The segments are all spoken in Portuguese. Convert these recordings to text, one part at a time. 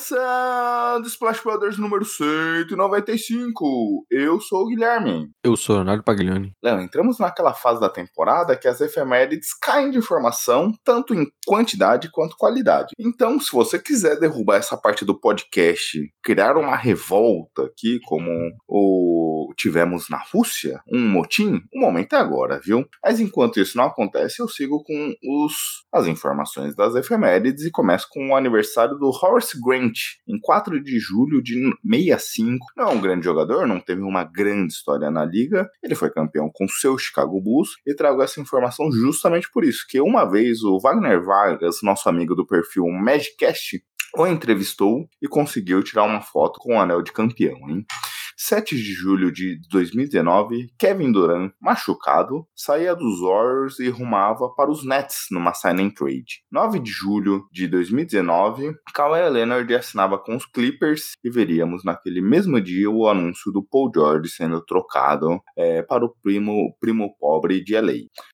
Começando Splash Brothers número 195. Eu sou o Guilherme. Eu sou Leonardo Paglioni. Léo, entramos naquela fase da temporada que as efemérides caem de informação, tanto em quantidade quanto qualidade. Então, se você quiser derrubar essa parte do podcast, criar uma revolta aqui, como o tivemos na Rússia, um motim, o momento é agora, viu? Mas enquanto isso não acontece, eu sigo com os, as informações das efemérides e começo com o aniversário do Horace Grant, em 4 de julho de 65. Não é um grande jogador, não teve uma grande história na liga, ele foi campeão com seu Chicago Bulls e trago essa informação justamente por isso, que uma vez o Wagner Vargas, nosso amigo do perfil Magicast, o entrevistou e conseguiu tirar uma foto com o anel de campeão, hein? 7 de julho de 2019, Kevin Durant, machucado, saía dos Warriors e rumava para os Nets numa sign trade. 9 de julho de 2019, Kawhi Leonard assinava com os Clippers e veríamos naquele mesmo dia o anúncio do Paul George sendo trocado é, para o primo, primo pobre de LA.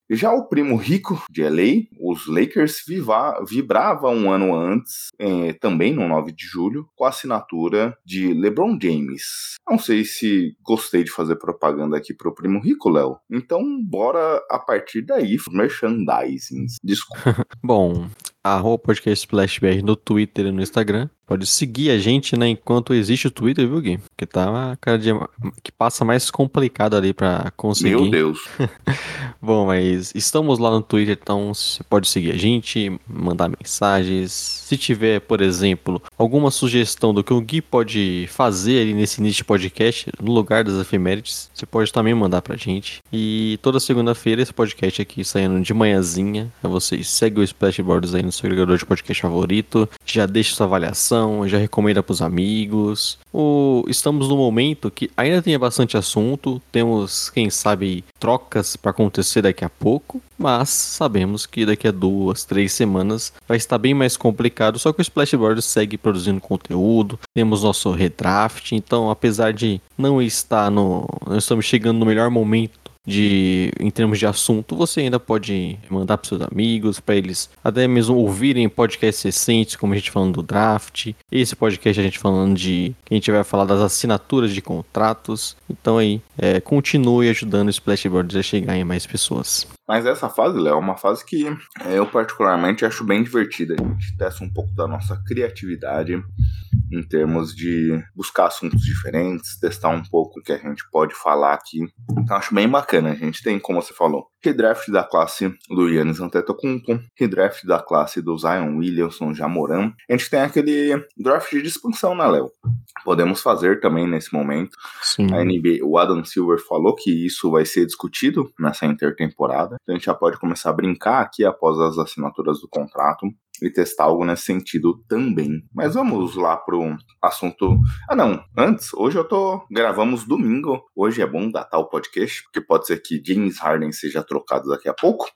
Já o primo rico de LA, os Lakers viva, vibrava um ano antes, é, também no 9 de julho, com a assinatura de LeBron James. Não sei se gostei de fazer propaganda aqui pro primo rico, Léo. Então, bora a partir daí, merchandising. Desculpa. Bom, arroba podcast Splash BR no Twitter e no Instagram. Pode seguir a gente, né, enquanto existe o Twitter, viu, Gui? Porque tá uma cada dia que passa mais complicado ali pra conseguir. Meu Deus. Bom, mas estamos lá no Twitter, então você pode seguir a gente, mandar mensagens. Se tiver, por exemplo, alguma sugestão do que o Gui pode fazer ali nesse início de podcast, no lugar das efemérides, você pode também mandar pra gente. E toda segunda-feira esse podcast aqui saindo de manhãzinha. É vocês segue o Splashboards aí no seu agregador de podcast favorito, já deixa sua avaliação já recomenda para os amigos. O, estamos no momento que ainda tem bastante assunto, temos, quem sabe, trocas para acontecer daqui a pouco, mas sabemos que daqui a duas, três semanas vai estar bem mais complicado. Só que o Splashboard segue produzindo conteúdo, temos nosso redraft, então apesar de não estar no. Estamos chegando no melhor momento de em termos de assunto, você ainda pode mandar para seus amigos, para eles até mesmo ouvirem podcasts recentes, como a gente falando do draft, esse podcast a gente falando de que a gente vai falar das assinaturas de contratos. Então aí, é, continue ajudando o Splashboard a chegar em mais pessoas. Mas essa fase, Léo, é uma fase que eu particularmente acho bem divertida. A gente testa um pouco da nossa criatividade em termos de buscar assuntos diferentes, testar um pouco o que a gente pode falar aqui. Então acho bem bacana. A gente tem, como você falou, redraft da classe do Yannis Antetokounmpo, redraft da classe do Zion Williamson Jamoran. A gente tem aquele draft de expansão, né, Léo? Podemos fazer também nesse momento. Sim. A NBA, o Adam Silver falou que isso vai ser discutido nessa intertemporada. Então a gente já pode começar a brincar aqui após as assinaturas do contrato e testar algo nesse sentido também. Mas vamos lá pro assunto. Ah, não, antes, hoje eu tô. Gravamos domingo. Hoje é bom datar o podcast, porque pode ser que James Harden seja trocado daqui a pouco.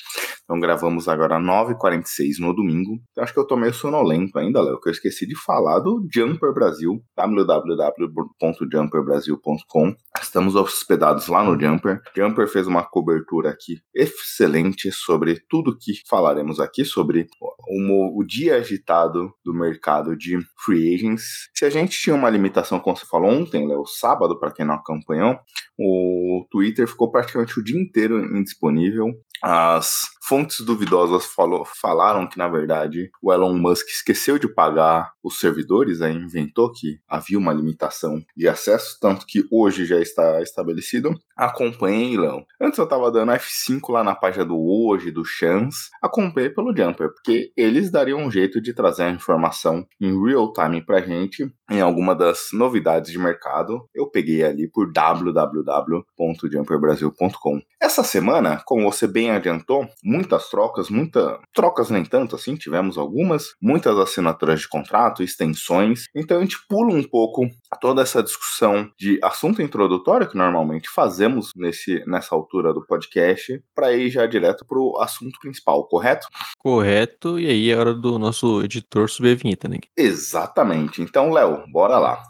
Então gravamos agora 9h46 no domingo. Então, acho que eu tô meio sonolento ainda, Léo, que eu esqueci de falar do Jumper Brasil, www.jumperbrasil.com. Estamos hospedados lá no Jumper. Jumper fez uma cobertura aqui excelente sobre tudo que falaremos aqui, sobre o, o dia agitado do mercado de free agents. Se a gente tinha uma limitação, como você falou ontem, Léo, sábado, para quem não acompanhou, o Twitter ficou praticamente o dia inteiro indisponível. As fontes duvidosas falou, falaram que, na verdade, o Elon Musk esqueceu de pagar os servidores, aí inventou que havia uma limitação de acesso, tanto que hoje já está estabelecido. Acompanhei, Léo. Antes eu tava dando F5 lá na página do Hoje, do Chance. Acompanhei pelo Jumper, porque eles dariam um jeito de trazer a informação em real time pra gente em alguma das novidades de mercado. Eu peguei ali por www.jumperbrasil.com. Essa semana, como você bem adiantou, muitas trocas, muitas trocas nem tanto assim, tivemos algumas, muitas assinaturas de contrato, extensões. Então a gente pula um pouco toda essa discussão de assunto introdutório que normalmente fazemos nesse, nessa altura do podcast para ir já direto para o assunto principal, correto? Correto, e aí é hora do nosso editor subir a vinheta, né? Exatamente. Então, Léo, bora lá.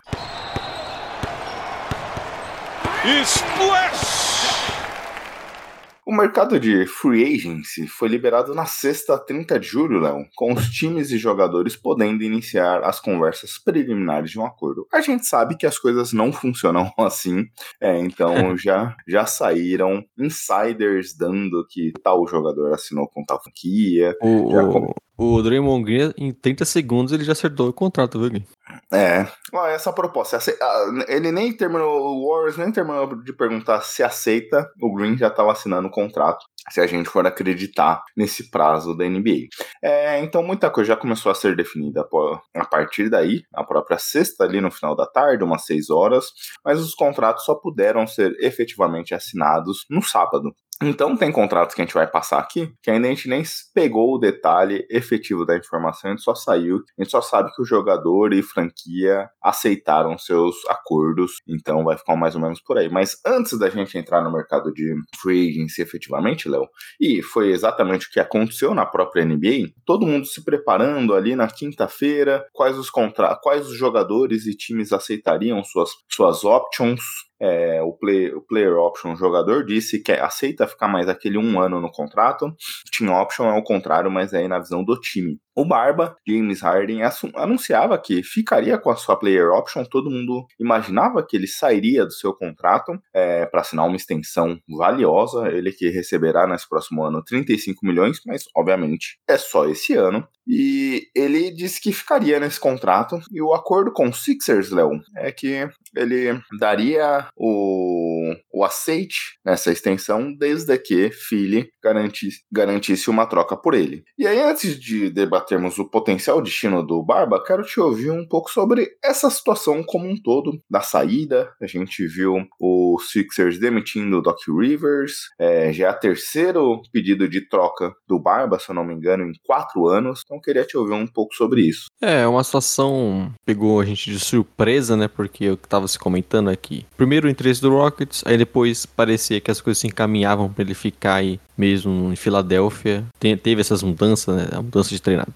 Splash! O mercado de free agency foi liberado na sexta 30 de julho, Léo, com os times e jogadores podendo iniciar as conversas preliminares de um acordo. A gente sabe que as coisas não funcionam assim, é, então já, já saíram insiders dando que tal jogador assinou com tal franquia. O, já o, Draymond Green, em 30 segundos, ele já acertou o contrato, viu, Gui? É, essa proposta. Ele nem terminou, o Warriors nem terminou de perguntar se aceita, o Green já estava assinando o contrato, se a gente for acreditar nesse prazo da NBA. É, então muita coisa já começou a ser definida a partir daí, a própria sexta, ali no final da tarde, umas 6 horas, mas os contratos só puderam ser efetivamente assinados no sábado. Então tem contratos que a gente vai passar aqui, que ainda a gente nem pegou o detalhe efetivo da informação, a gente só saiu, a gente só sabe que o jogador e franquia aceitaram seus acordos, então vai ficar mais ou menos por aí. Mas antes da gente entrar no mercado de free agency efetivamente, Léo, e foi exatamente o que aconteceu na própria NBA, todo mundo se preparando ali na quinta-feira, quais os contra quais os jogadores e times aceitariam suas, suas options, é, o, play, o player option, o jogador disse que aceita ficar mais aquele um ano no contrato. Team option é o contrário, mas é aí na visão do time. O Barba, James Harden, anunciava que ficaria com a sua player option. Todo mundo imaginava que ele sairia do seu contrato é, para assinar uma extensão valiosa. Ele que receberá nesse próximo ano 35 milhões, mas obviamente é só esse ano. E ele disse que ficaria nesse contrato. E o acordo com o Sixers, Léo, é que ele daria o, o aceite nessa extensão desde que Philly garantisse, garantisse uma troca por ele. E aí, antes de debatermos o potencial destino do Barba, quero te ouvir um pouco sobre essa situação como um todo, da saída. A gente viu o Sixers demitindo o Doc Rivers, é, já é o terceiro pedido de troca do Barba, se eu não me engano, em quatro anos. Então, queria te ouvir um pouco sobre isso. É, uma situação pegou a gente de surpresa, né? Porque eu tava se comentando aqui. Primeiro o interesse do Rockets, aí depois parecia que as coisas se encaminhavam para ele ficar aí mesmo em Filadélfia. Tem, teve essas mudanças, né? A mudança de treinador.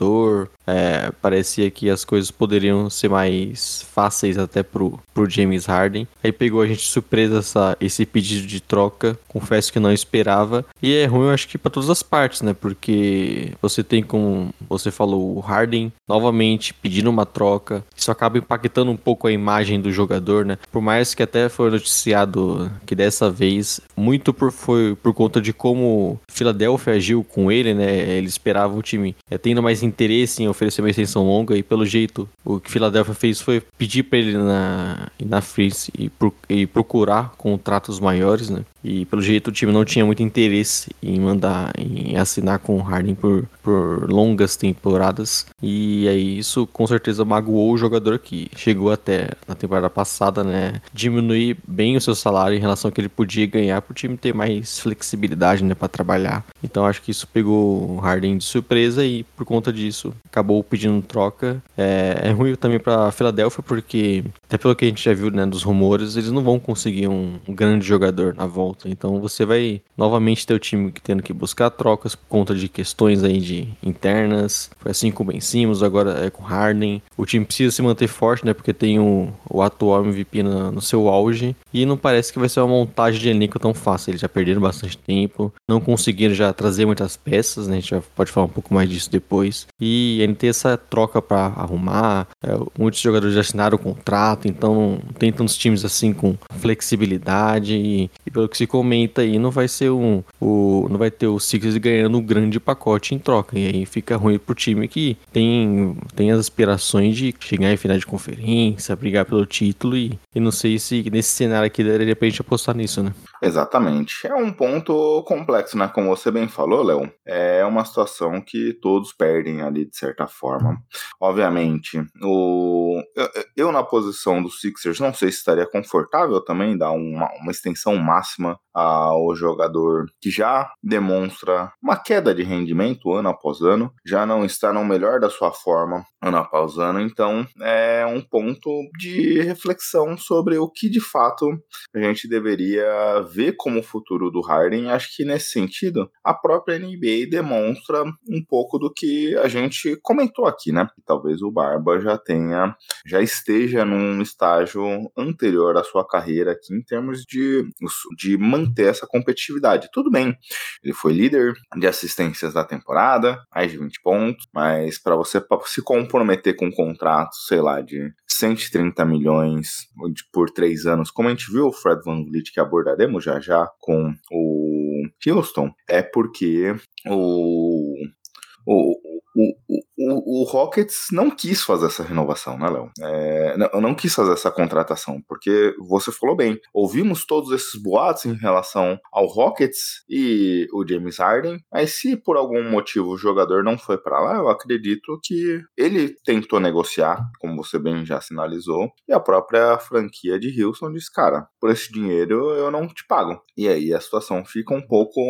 É, parecia que as coisas poderiam ser mais fáceis até pro, pro James Harden. Aí pegou a gente surpresa essa, esse pedido de troca. Confesso que não esperava. E é ruim, eu acho que para todas as partes, né? Porque você tem como você falou, o Harden novamente pedindo uma troca. Isso acaba impactando um pouco a imagem do jogador, né? Por mais que até foi noticiado que dessa vez, muito por, foi por conta de como Philadelphia agiu com ele, né? Ele esperava o time é, tendo mais interesse em oferecer uma extensão longa e pelo jeito o que Philadelphia fez foi pedir para ele na, na free e, e procurar contratos maiores, né? E pelo jeito o time não tinha muito interesse em mandar, em assinar com o Harden por, por longas temporadas. E aí isso com certeza magoou o jogador que chegou até na temporada passada, né? Diminuir bem o seu salário em relação ao que ele podia ganhar para o time ter mais flexibilidade, né? Para trabalhar. Então acho que isso pegou o Harden de surpresa e por conta disso acabou pedindo troca. É, é ruim também para Filadélfia porque até pelo que a gente já viu, né? Dos rumores, eles não vão conseguir um, um grande jogador na volta volta. Então você vai novamente ter o time tendo que buscar trocas por conta de questões aí de internas. Foi assim com o Ben Simmons, agora é com Harden. O time precisa se manter forte, né? Porque tem o, o atual MVP no, seu auge. E não parece que vai ser uma montagem de elenco tão fácil. Eles já perderam bastante tempo, não conseguiram já trazer muitas peças, né? A gente já pode falar um pouco mais disso depois. E ainda tem essa troca para arrumar. É, muitos jogadores já assinaram o contrato, então tem tantos times assim com flexibilidade. E pelo que se comenta aí, não vai ser um. O, não vai ter o Sixers ganhando um grande pacote em troca. E aí fica ruim pro time que tem, tem as aspirações de chegar em final de conferência, brigar pelo título. E, e não sei se nesse cenário aqui daria pra gente apostar nisso, né? Exatamente. É um ponto complexo, né? Como você bem falou, Léo. É uma situação que todos perdem ali de certa forma. Obviamente, o eu, eu na posição dos Sixers não sei se estaria confortável também dar uma, uma extensão máxima máxima ao jogador que já demonstra uma queda de rendimento ano após ano, já não está no melhor da sua forma ano após ano, então é um ponto de reflexão sobre o que de fato a gente deveria ver como o futuro do Harden. Acho que nesse sentido a própria NBA demonstra um pouco do que a gente comentou aqui, né? Talvez o Barba já tenha, já esteja num estágio anterior à sua carreira aqui em termos de, de manter essa competitividade. Tudo bem, ele foi líder de assistências da temporada, mais de 20 pontos, mas para você se comprometer com um contrato, sei lá, de 130 milhões por três anos, como a gente viu o Fred Van Vliet, que abordaremos já já com o Houston, é porque o, o, o, o, o, Rockets não quis fazer essa renovação, né, Léo? É, não, não quis fazer essa contratação, porque você falou bem, ouvimos todos esses boatos em relação ao Rockets e o James Harden, mas se por algum motivo o jogador não foi para lá, eu acredito que ele tentou negociar, como você bem já sinalizou, e a própria franquia de Houston disse, cara, por esse dinheiro eu não te pago. E aí a situação fica um pouco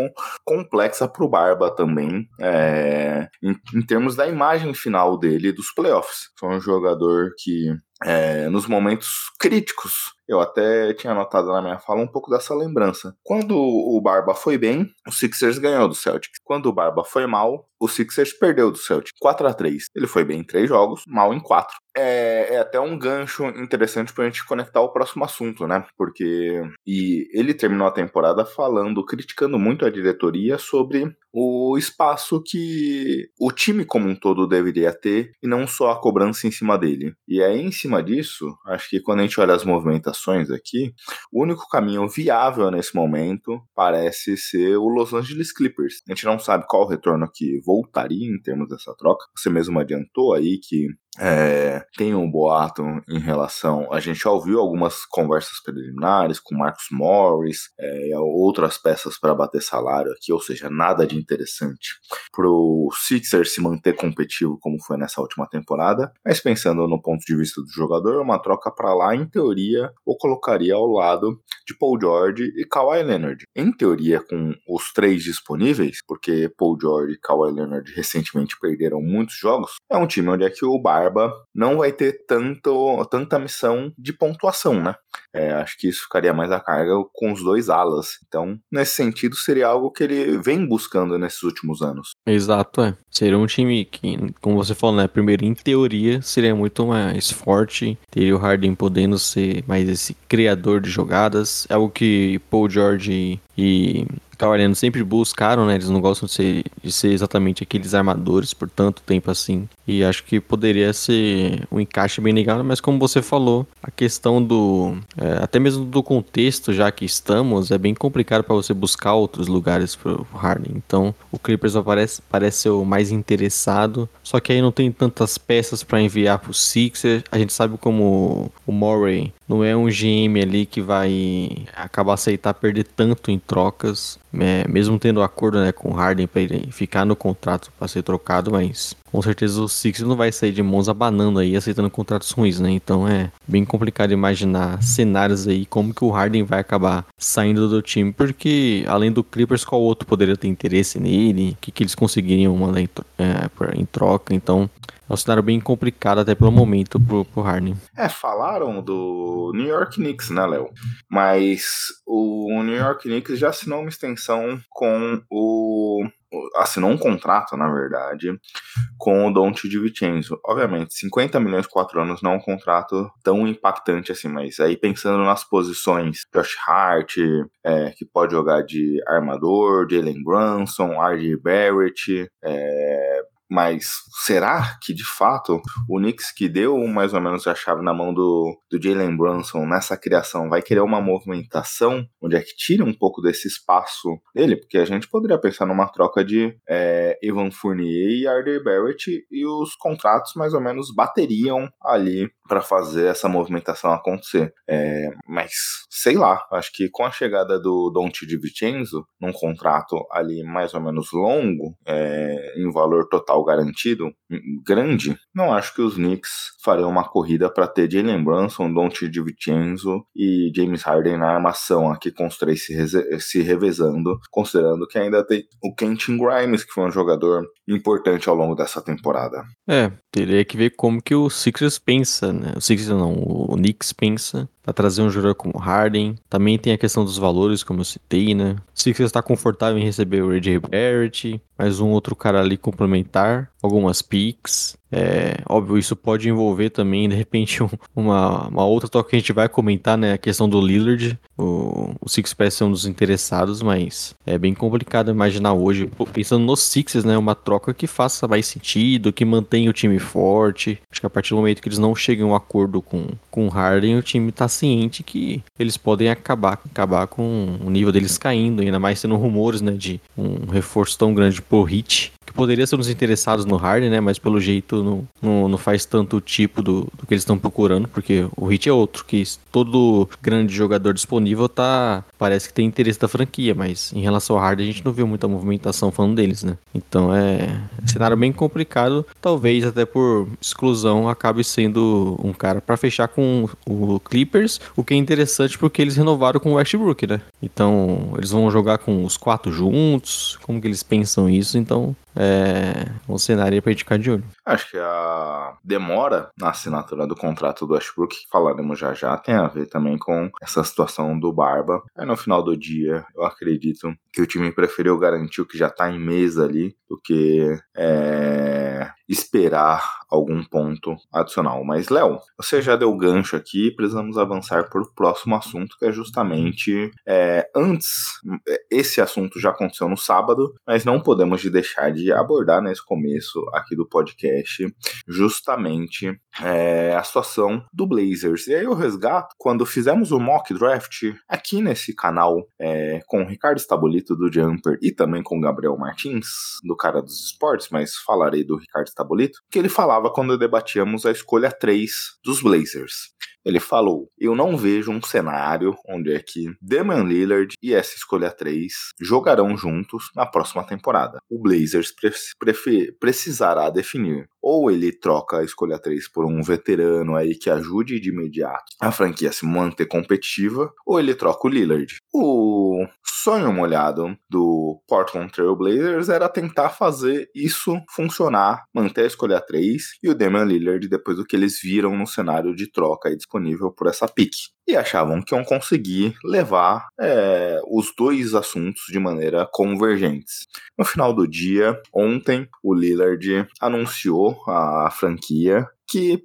complexa pro Barba também, é, em, em termos da imagem final dele dos playoffs. Foi um jogador que, é, nos momentos críticos, eu até tinha anotado na minha fala um pouco dessa lembrança. Quando o Barba foi bem, o Sixers ganhou do Celtics. Quando o Barba foi mal, o Sixers perdeu do Celtics. 4 a 3 Ele foi bem em 3 jogos, mal em 4. É, é até um gancho interessante pra gente conectar o próximo assunto, né? Porque. E ele terminou a temporada falando, criticando muito a diretoria sobre o espaço que o time como um todo deveria ter e não só a cobrança em cima dele. E aí, em cima disso, acho que quando a gente olha as movimentações aqui, o único caminho viável nesse momento parece ser o Los Angeles Clippers. A gente não sabe qual retorno que voltaria em termos dessa troca. Você mesmo adiantou aí que é, tem um boato em relação. A gente já ouviu algumas conversas preliminares com Marcos Morris, é, outras peças para bater salário aqui, ou seja, nada de interessante para o Sixers se manter competitivo como foi nessa última temporada. Mas pensando no ponto de vista do jogador, uma troca para lá, em teoria, o colocaria ao lado de Paul George e Kawhi Leonard. Em teoria, com os três disponíveis, porque Paul George e Kawhi Leonard recentemente perderam muitos jogos, é um time onde é que o Bar Barba não vai ter tanto, tanta missão de pontuação, né? É, acho que isso ficaria mais a carga com os dois alas. Então, nesse sentido, seria algo que ele vem buscando nesses últimos anos. Exato, é. Seria um time que, como você falou, né? Primeiro, em teoria, seria muito mais forte. Teria o Harden podendo ser mais esse criador de jogadas. É algo que Paul George e Kawhi sempre buscaram, né? Eles não gostam de ser, de ser exatamente aqueles armadores por tanto tempo assim. E acho que poderia ser um encaixe bem legal, mas como você falou, a questão do. É, até mesmo do contexto, já que estamos, é bem complicado para você buscar outros lugares pro Harden. Então, o Clippers parece, parece ser o mais interessado. Só que aí não tem tantas peças para enviar pro Sixers. A gente sabe como o Murray não é um GM ali que vai acabar aceitar perder tanto em trocas, é, mesmo tendo acordo né, com o Harden para ele ficar no contrato para ser trocado, mas com certeza o Sixers não vai sair de mãos abanando aí, aceitando contratos ruins, né? Então é bem complicado imaginar cenários aí como que o Harden vai acabar saindo do time, porque além do Clippers, qual outro poderia ter interesse nele? O que, que eles conseguiriam mandar em, é, em troca? Então é um cenário bem complicado até pelo momento pro, pro Harden. É, falaram do New York Knicks, né, Léo? Mas o New York Knicks já assinou uma extensão com o assinou um contrato, na verdade, com o Dante de Vincenzo. Obviamente, 50 milhões 4 anos não é um contrato tão impactante assim, mas aí pensando nas posições, Josh Hart, é, que pode jogar de armador, Jalen Brunson, R.J. Barrett, é, mas será que de fato o Knicks que deu mais ou menos a chave na mão do, do Jalen Brunson nessa criação vai querer uma movimentação onde é que tire um pouco desse espaço dele? Porque a gente poderia pensar numa troca de é, Evan Fournier e Arder Barrett e os contratos mais ou menos bateriam ali para fazer essa movimentação acontecer. É, mas sei lá, acho que com a chegada do Dante de Vincenzo num contrato ali mais ou menos longo, é, em valor total garantido, grande, não acho que os Knicks fariam uma corrida para ter Jalen Brunson, Dante de Vincenzo e James Harden na armação aqui com os três se, se revezando, considerando que ainda tem o Kenton Grimes, que foi um jogador importante ao longo dessa temporada. É, teria que ver como que o Sixers pensa, né? O Sixers não, o Knicks pensa para trazer um jogador como Harden. Também tem a questão dos valores, como eu citei, né? O Sixers está confortável em receber o RJ Barrett, mais um outro cara ali complementar, algumas picks. É, óbvio, isso pode envolver também, de repente, um, uma, uma outra toque que a gente vai comentar, né? A questão do Lillard. O, o Six parece ser um dos interessados, mas é bem complicado imaginar hoje, pensando nos Sixers, né? Uma troca que faça mais sentido, que mantenha o time forte. Acho que a partir do momento que eles não chegam a um acordo com, com o Harden, o time tá ciente que eles podem acabar, acabar com o nível deles caindo, ainda mais sendo rumores, né? De um reforço tão grande por Hit que poderia ser uns interessados no Harden, né? Mas pelo jeito não, não, não faz tanto tipo do, do que eles estão procurando, porque o Hit é outro, que todo grande jogador disponível tá. Parece que tem interesse da franquia, mas em relação ao Harden a gente não viu muita movimentação falando deles, né? Então é um cenário bem complicado, talvez até por exclusão acabe sendo um cara para fechar com o Clippers, o que é interessante porque eles renovaram com o Westbrook, né? Então eles vão jogar com os quatro juntos, como que eles pensam isso, então é um cenário pra gente ficar de olho. Acho que a demora na assinatura do contrato do Westbrook, que falaremos já já, tem a ver também com essa situação do Barba. Aí no final do dia, eu acredito que o time preferiu garantir o que já tá em mesa ali do que é, esperar algum ponto adicional. Mas, Léo, você já deu gancho aqui, precisamos avançar para o próximo assunto, que é justamente é, antes. Esse assunto já aconteceu no sábado, mas não podemos deixar de abordar nesse começo aqui do podcast justamente é, a situação do Blazers. E aí eu resgato quando fizemos o mock draft aqui nesse canal é, com o Ricardo Stabolito do Jumper e também com o Gabriel Martins, do cara dos esportes, mas falarei do Ricardo Stabolito, que ele falava quando debatíamos a escolha 3 dos Blazers. Ele falou: Eu não vejo um cenário onde é que Damian Lillard e essa escolha 3 jogarão juntos na próxima temporada. O Blazers pre precisará definir. Ou ele troca a escolha 3 por um veterano aí que ajude de imediato a franquia se manter competitiva, ou ele troca o Lillard. O sonho molhado do Portland Trail Blazers era tentar fazer isso funcionar, manter a escolha 3 e o Damian Lillard depois do que eles viram no cenário de troca aí disponível por essa pique. E achavam que iam conseguir levar é, os dois assuntos de maneira convergentes. No final do dia, ontem, o Lillard anunciou a franquia que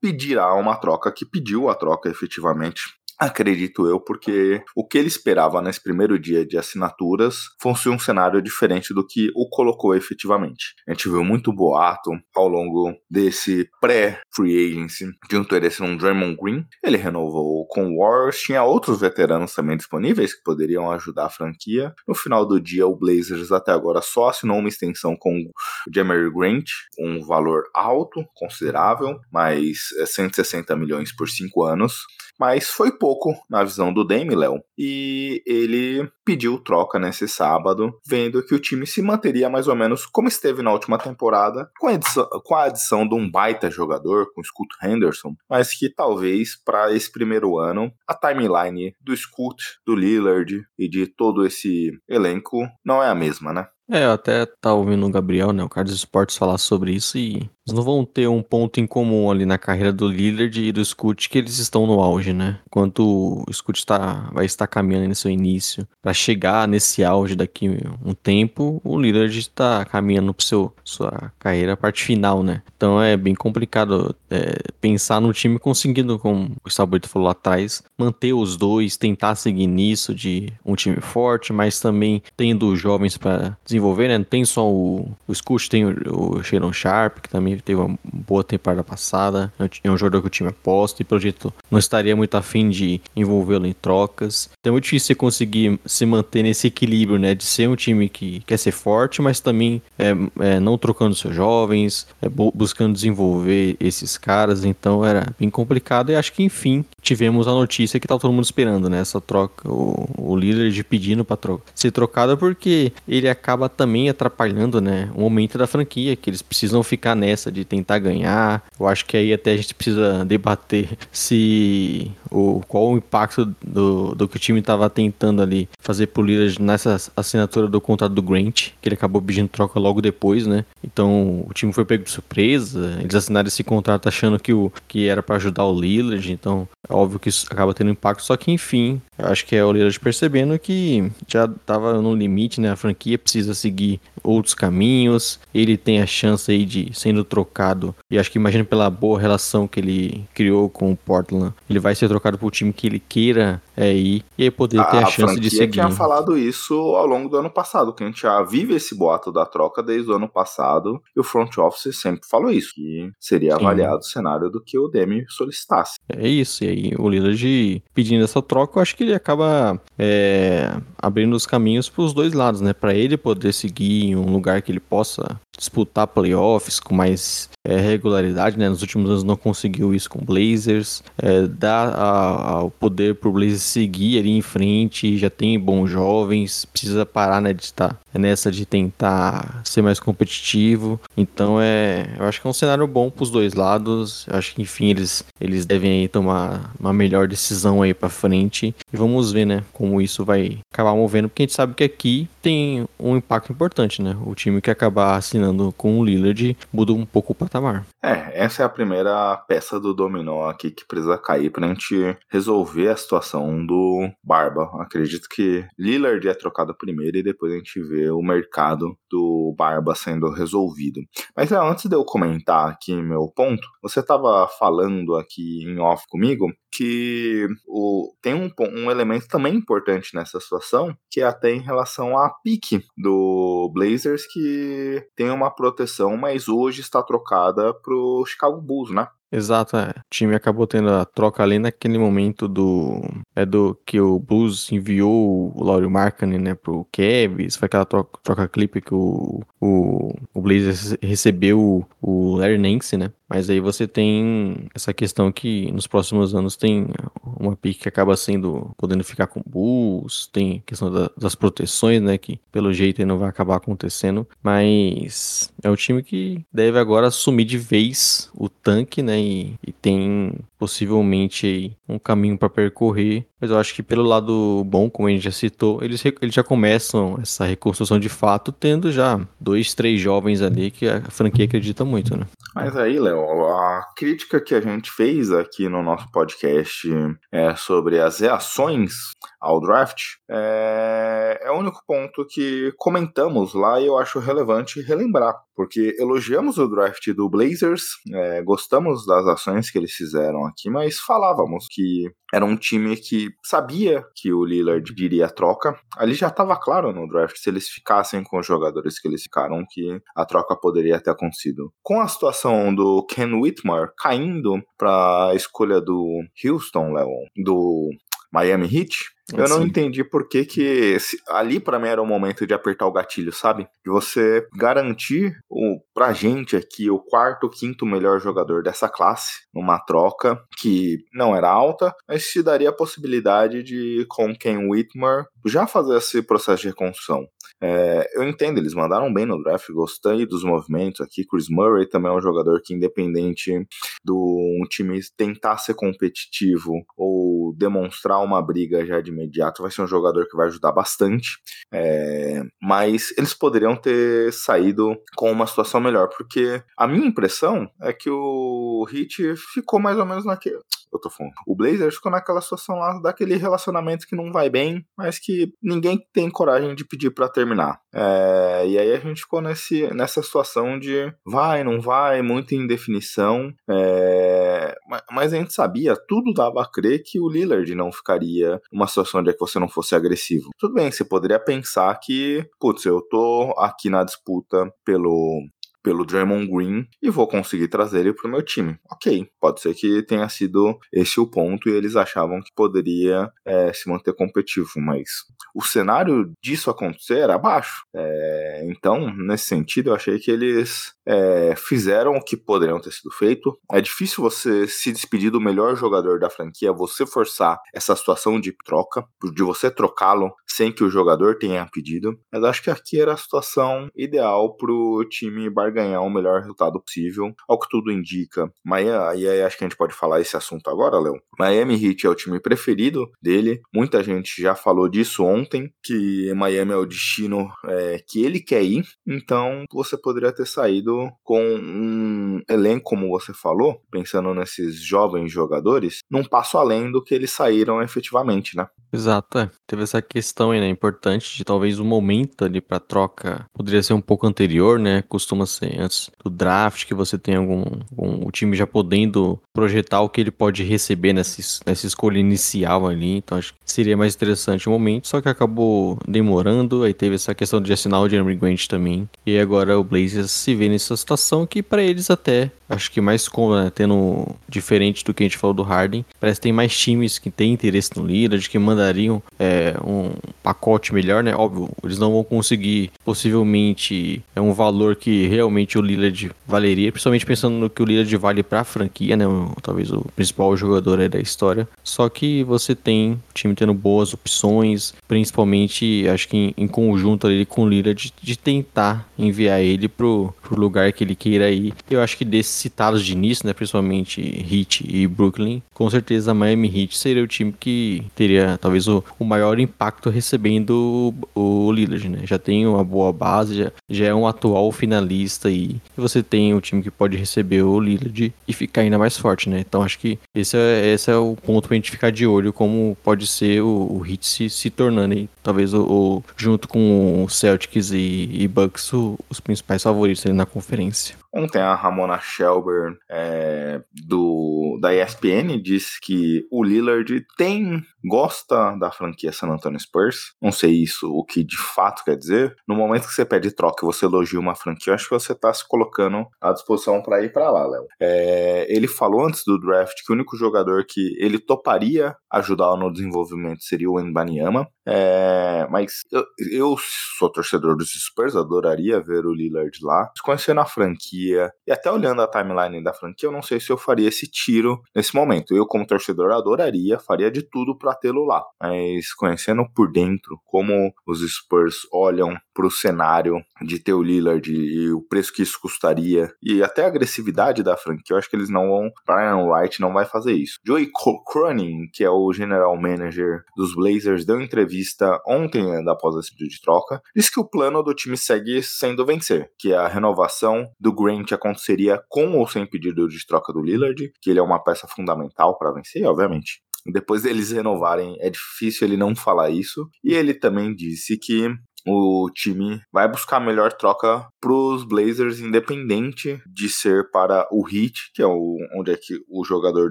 pedirá uma troca, que pediu a troca efetivamente Acredito eu, porque o que ele esperava nesse primeiro dia de assinaturas fosse um cenário diferente do que o colocou efetivamente. A gente viu muito boato ao longo desse pré-free agency de um interesse num Draymond Green. Ele renovou com o Warriors, tinha outros veteranos também disponíveis que poderiam ajudar a franquia. No final do dia, o Blazers até agora só assinou uma extensão com o Jameer Grant, um valor alto, considerável, mas 160 milhões por cinco anos. Mas foi pouco na visão do Dame, Léo. E ele pediu troca nesse sábado, vendo que o time se manteria mais ou menos como esteve na última temporada, com a, adição, com a adição de um baita jogador, com o Scoot Henderson, mas que talvez para esse primeiro ano a timeline do Scoot, do Lillard e de todo esse elenco não é a mesma, né? É, eu até tá ouvindo o Gabriel, né, o cara dos esportes falar sobre isso e eles não vão ter um ponto em comum ali na carreira do Lillard e do Scoot que eles estão no auge, né? Enquanto o Scoot tá, vai estar caminhando no seu início para chegar nesse auge daqui um tempo, o Lillard está caminhando para seu sua carreira, parte final, né? Então é bem complicado é, pensar no time conseguindo, como o Saborito falou lá atrás, manter os dois, tentar seguir nisso de um time forte, mas também tendo jovens para desenvolver, né? Não tem só o, o Scoot, tem o, o Sharon Sharp, que também teve uma boa temporada passada, é um jogador que o time aposta e pelo jeito não estaria muito afim de envolvê-lo em trocas. Então é muito difícil você conseguir se manter nesse equilíbrio, né? De ser um time que quer ser forte, mas também é, é não trocando seus jovens, é, buscando desenvolver esses caras. Então era bem complicado e acho que enfim tivemos a notícia que tá todo mundo esperando, né? Essa troca, o, o de pedindo para tro ser trocado porque ele acaba também atrapalhando, né? O momento da franquia, que eles precisam ficar nessa de tentar ganhar. Eu acho que aí até a gente precisa debater se o qual o impacto do, do que o time estava tentando ali fazer pro Lillard nessa assinatura do contrato do Grant, que ele acabou pedindo troca logo depois, né? Então o time foi pego de surpresa, eles assinaram esse contrato achando que, o, que era para ajudar o Lillard, então óbvio que isso acaba tendo impacto, só que enfim, acho que é o Lillard percebendo que já estava no limite, né? A franquia precisa seguir outros caminhos, ele tem a chance aí de sendo trocado, e acho que imagina pela boa relação que ele criou com o Portland, ele vai ser trocado pro time que ele queira é, ir, e aí poder ter a, a chance de seguir. tinha falado isso ao longo do ano passado, que a gente já vive esse boato da troca desde o ano passado, e o front office sempre falou isso, que seria Sim. avaliado o cenário do que o Demi solicitasse. É isso, e aí o Lillard pedindo essa troca, eu acho que ele acaba é, abrindo os caminhos para os dois lados, né? Para ele poder seguir em um lugar que ele possa disputar playoffs com mais é, regularidade, né? Nos últimos anos não conseguiu isso com Blazers. É, dá o poder pro Blazers seguir ali em frente, já tem bons jovens, precisa parar, né, de estar nessa de tentar ser mais competitivo. Então é, eu acho que é um cenário bom para os dois lados. Eu acho que enfim eles eles devem aí tomar uma melhor decisão aí para frente e vamos ver, né, como isso vai acabar movendo, porque a gente sabe que aqui tem um impacto importante, né? O time que acabar assinando com o Lillard muda um pouco o patamar. É, essa é a primeira peça do dominó aqui que precisa cair pra gente resolver a situação do Barba. Acredito que Lillard é trocado primeiro e depois a gente vê o mercado do Barba sendo resolvido. Mas é, antes de eu comentar aqui meu ponto, você estava falando aqui em off comigo que o, tem um, um elemento também importante nessa situação, que é até em relação à pique do Blazers, que tem uma proteção, mas hoje está trocada pro Chicago Bulls, né? Exato, é. O time acabou tendo a troca ali naquele momento do. É do que o Blues enviou o Laurie Markkinen, né, pro Cavs. Foi aquela troca, troca que o, o, o Blazers recebeu o Larry Nance, né? Mas aí você tem essa questão que nos próximos anos tem uma pique que acaba sendo podendo ficar com Bulls, tem a questão da, das proteções, né, que pelo jeito não vai acabar acontecendo, mas é um time que deve agora assumir de vez o tanque, né, e, e tem possivelmente um caminho para percorrer. Mas eu acho que pelo lado bom, como a gente já citou, eles, eles já começam essa reconstrução de fato, tendo já dois, três jovens ali que a franquia acredita muito, né? Mas aí, Léo, a crítica que a gente fez aqui no nosso podcast é sobre as reações ao draft é, é o único ponto que comentamos lá e eu acho relevante relembrar, porque elogiamos o draft do Blazers, é, gostamos das ações que eles fizeram aqui, mas falávamos que era um time que sabia que o Lillard diria troca. Ali já estava claro no draft, se eles ficassem com os jogadores que eles ficaram, que a troca poderia ter acontecido. Com a situação do Ken Whitmore caindo para a escolha do Houston, Léo, do Miami Heat, eu não entendi por que que ali para mim era o momento de apertar o gatilho, sabe? De você garantir o pra gente aqui o quarto, quinto melhor jogador dessa classe numa troca que não era alta, mas te daria a possibilidade de com Ken Whitmer já fazer esse processo de reconstrução. É, eu entendo, eles mandaram bem no draft, gostei dos movimentos aqui. Chris Murray também é um jogador que, independente do um time tentar ser competitivo ou demonstrar uma briga já de imediato, vai ser um jogador que vai ajudar bastante. É, mas eles poderiam ter saído com uma situação melhor, porque a minha impressão é que o Hit ficou mais ou menos naquele. Eu tô falando. O Blazers ficou naquela situação lá daquele relacionamento que não vai bem, mas que ninguém tem coragem de pedir para terminar. É, e aí a gente ficou nesse, nessa situação de vai, não vai, muita indefinição. É, mas a gente sabia, tudo dava a crer que o Lillard não ficaria numa situação de que você não fosse agressivo. Tudo bem, você poderia pensar que, putz, eu tô aqui na disputa pelo pelo Draymond Green e vou conseguir trazer ele para o meu time. Ok, pode ser que tenha sido esse o ponto e eles achavam que poderia é, se manter competitivo, mas o cenário disso acontecer era baixo. É, então, nesse sentido, eu achei que eles é, fizeram o que poderiam ter sido feito. É difícil você se despedir do melhor jogador da franquia, você forçar essa situação de troca, de você trocá-lo sem que o jogador tenha pedido. Mas acho que aqui era a situação ideal para o time barganhar o melhor resultado possível. Ao que tudo indica, Miami, aí acho que a gente pode falar esse assunto agora, Léo. Miami Heat é o time preferido dele. Muita gente já falou disso ontem, que Miami é o destino é, que ele quer ir. Então você poderia ter saído com um elenco, como você falou, pensando nesses jovens jogadores, num passo além do que eles saíram efetivamente, né? Exato, é. teve essa questão aí, né, importante de talvez o momento ali para troca poderia ser um pouco anterior, né, costuma ser antes do draft, que você tem algum, algum o time já podendo projetar o que ele pode receber nessa, nessa escolha inicial ali, então acho que seria mais interessante o momento, só que acabou demorando, aí teve essa questão de assinar o Jeremy Grant também, e agora o Blazers se vê nessa situação que para eles até acho que mais como, né, tendo diferente do que a gente falou do Harden, parece que tem mais times que têm interesse no Lillard, que mandariam é, um pacote melhor, né? Óbvio, eles não vão conseguir possivelmente é um valor que realmente o Lillard valeria, principalmente pensando no que o Lillard vale para a franquia, né? Talvez o principal jogador da história. Só que você tem o time tendo boas opções, principalmente acho que em, em conjunto ali com o Lillard de, de tentar enviar ele pro, pro lugar que ele queira ir. Eu acho que desses citados de início, né, principalmente Heat e Brooklyn, com certeza Miami Heat seria o time que teria talvez o, o maior impacto recebendo o, o Lillard, né? Já tem uma boa base, já, já é um atual finalista e, você tem o time que pode receber o Lillard e ficar ainda mais forte, né? Então acho que esse é, esse é o ponto pra gente ficar de olho como pode ser o, o Heat se, se tornando aí, talvez o, o junto com o Celtics e, e Bucks os principais favoritos na conferência. Ontem a Ramona Shelburne é, do, da ESPN disse que o Lillard tem gosta da franquia San Antonio Spurs. Não sei isso o que de fato quer dizer. No momento que você pede troca e você elogia uma franquia, acho que você está se colocando à disposição para ir para lá, Léo. É, ele falou antes do draft que o único jogador que ele toparia ajudar no desenvolvimento seria o Embanyama. É, mas eu, eu, sou torcedor dos Spurs, adoraria ver o Lillard lá. Conhecendo a franquia e até olhando a timeline da franquia, eu não sei se eu faria esse tiro nesse momento. Eu, como torcedor, adoraria, faria de tudo para tê-lo lá. Mas conhecendo por dentro como os Spurs olham para o cenário de ter o Lillard e o preço que isso custaria e até a agressividade da franquia, eu acho que eles não vão. Brian Wright não vai fazer isso. Joey Cronin, que é o general manager dos Blazers, deu entrevista ontem, ainda após esse pedido de troca, disse que o plano do time segue sendo vencer, que a renovação do Grant aconteceria com ou sem pedido de troca do Lillard, que ele é uma peça fundamental para vencer, obviamente. Depois deles renovarem, é difícil ele não falar isso. E ele também disse que o time vai buscar a melhor troca para os Blazers, independente de ser para o Heat, que é o, onde é que o jogador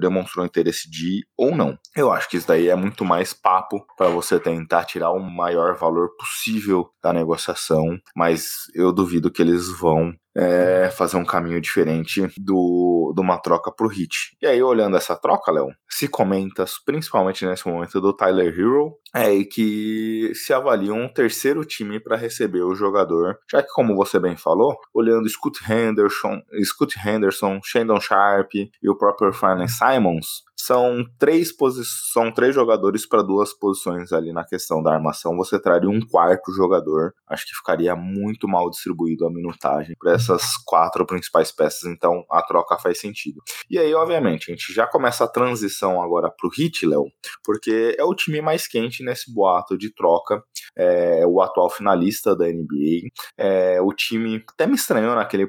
demonstrou interesse de ir ou não. Eu acho que isso daí é muito mais papo para você tentar tirar o maior valor possível da negociação, mas eu duvido que eles vão é, fazer um caminho diferente do, de uma troca pro Hit. E aí, olhando essa troca, Léo, se comenta, principalmente nesse momento, do Tyler Hero, é que se avalia um terceiro time para receber o jogador, já que, como você bem falou, olhando Scott Henderson, Scott Henderson, Shandon Sharp e o próprio Farney Simons, são três são três jogadores para duas posições ali na questão da armação. Você traria um quarto jogador. Acho que ficaria muito mal distribuído a minutagem para essas quatro principais peças. Então a troca faz sentido. E aí, obviamente, a gente já começa a transição agora para o Hit, porque é o time mais quente nesse boato de troca. É o atual finalista da NBA. É, o time até me estranhou naquele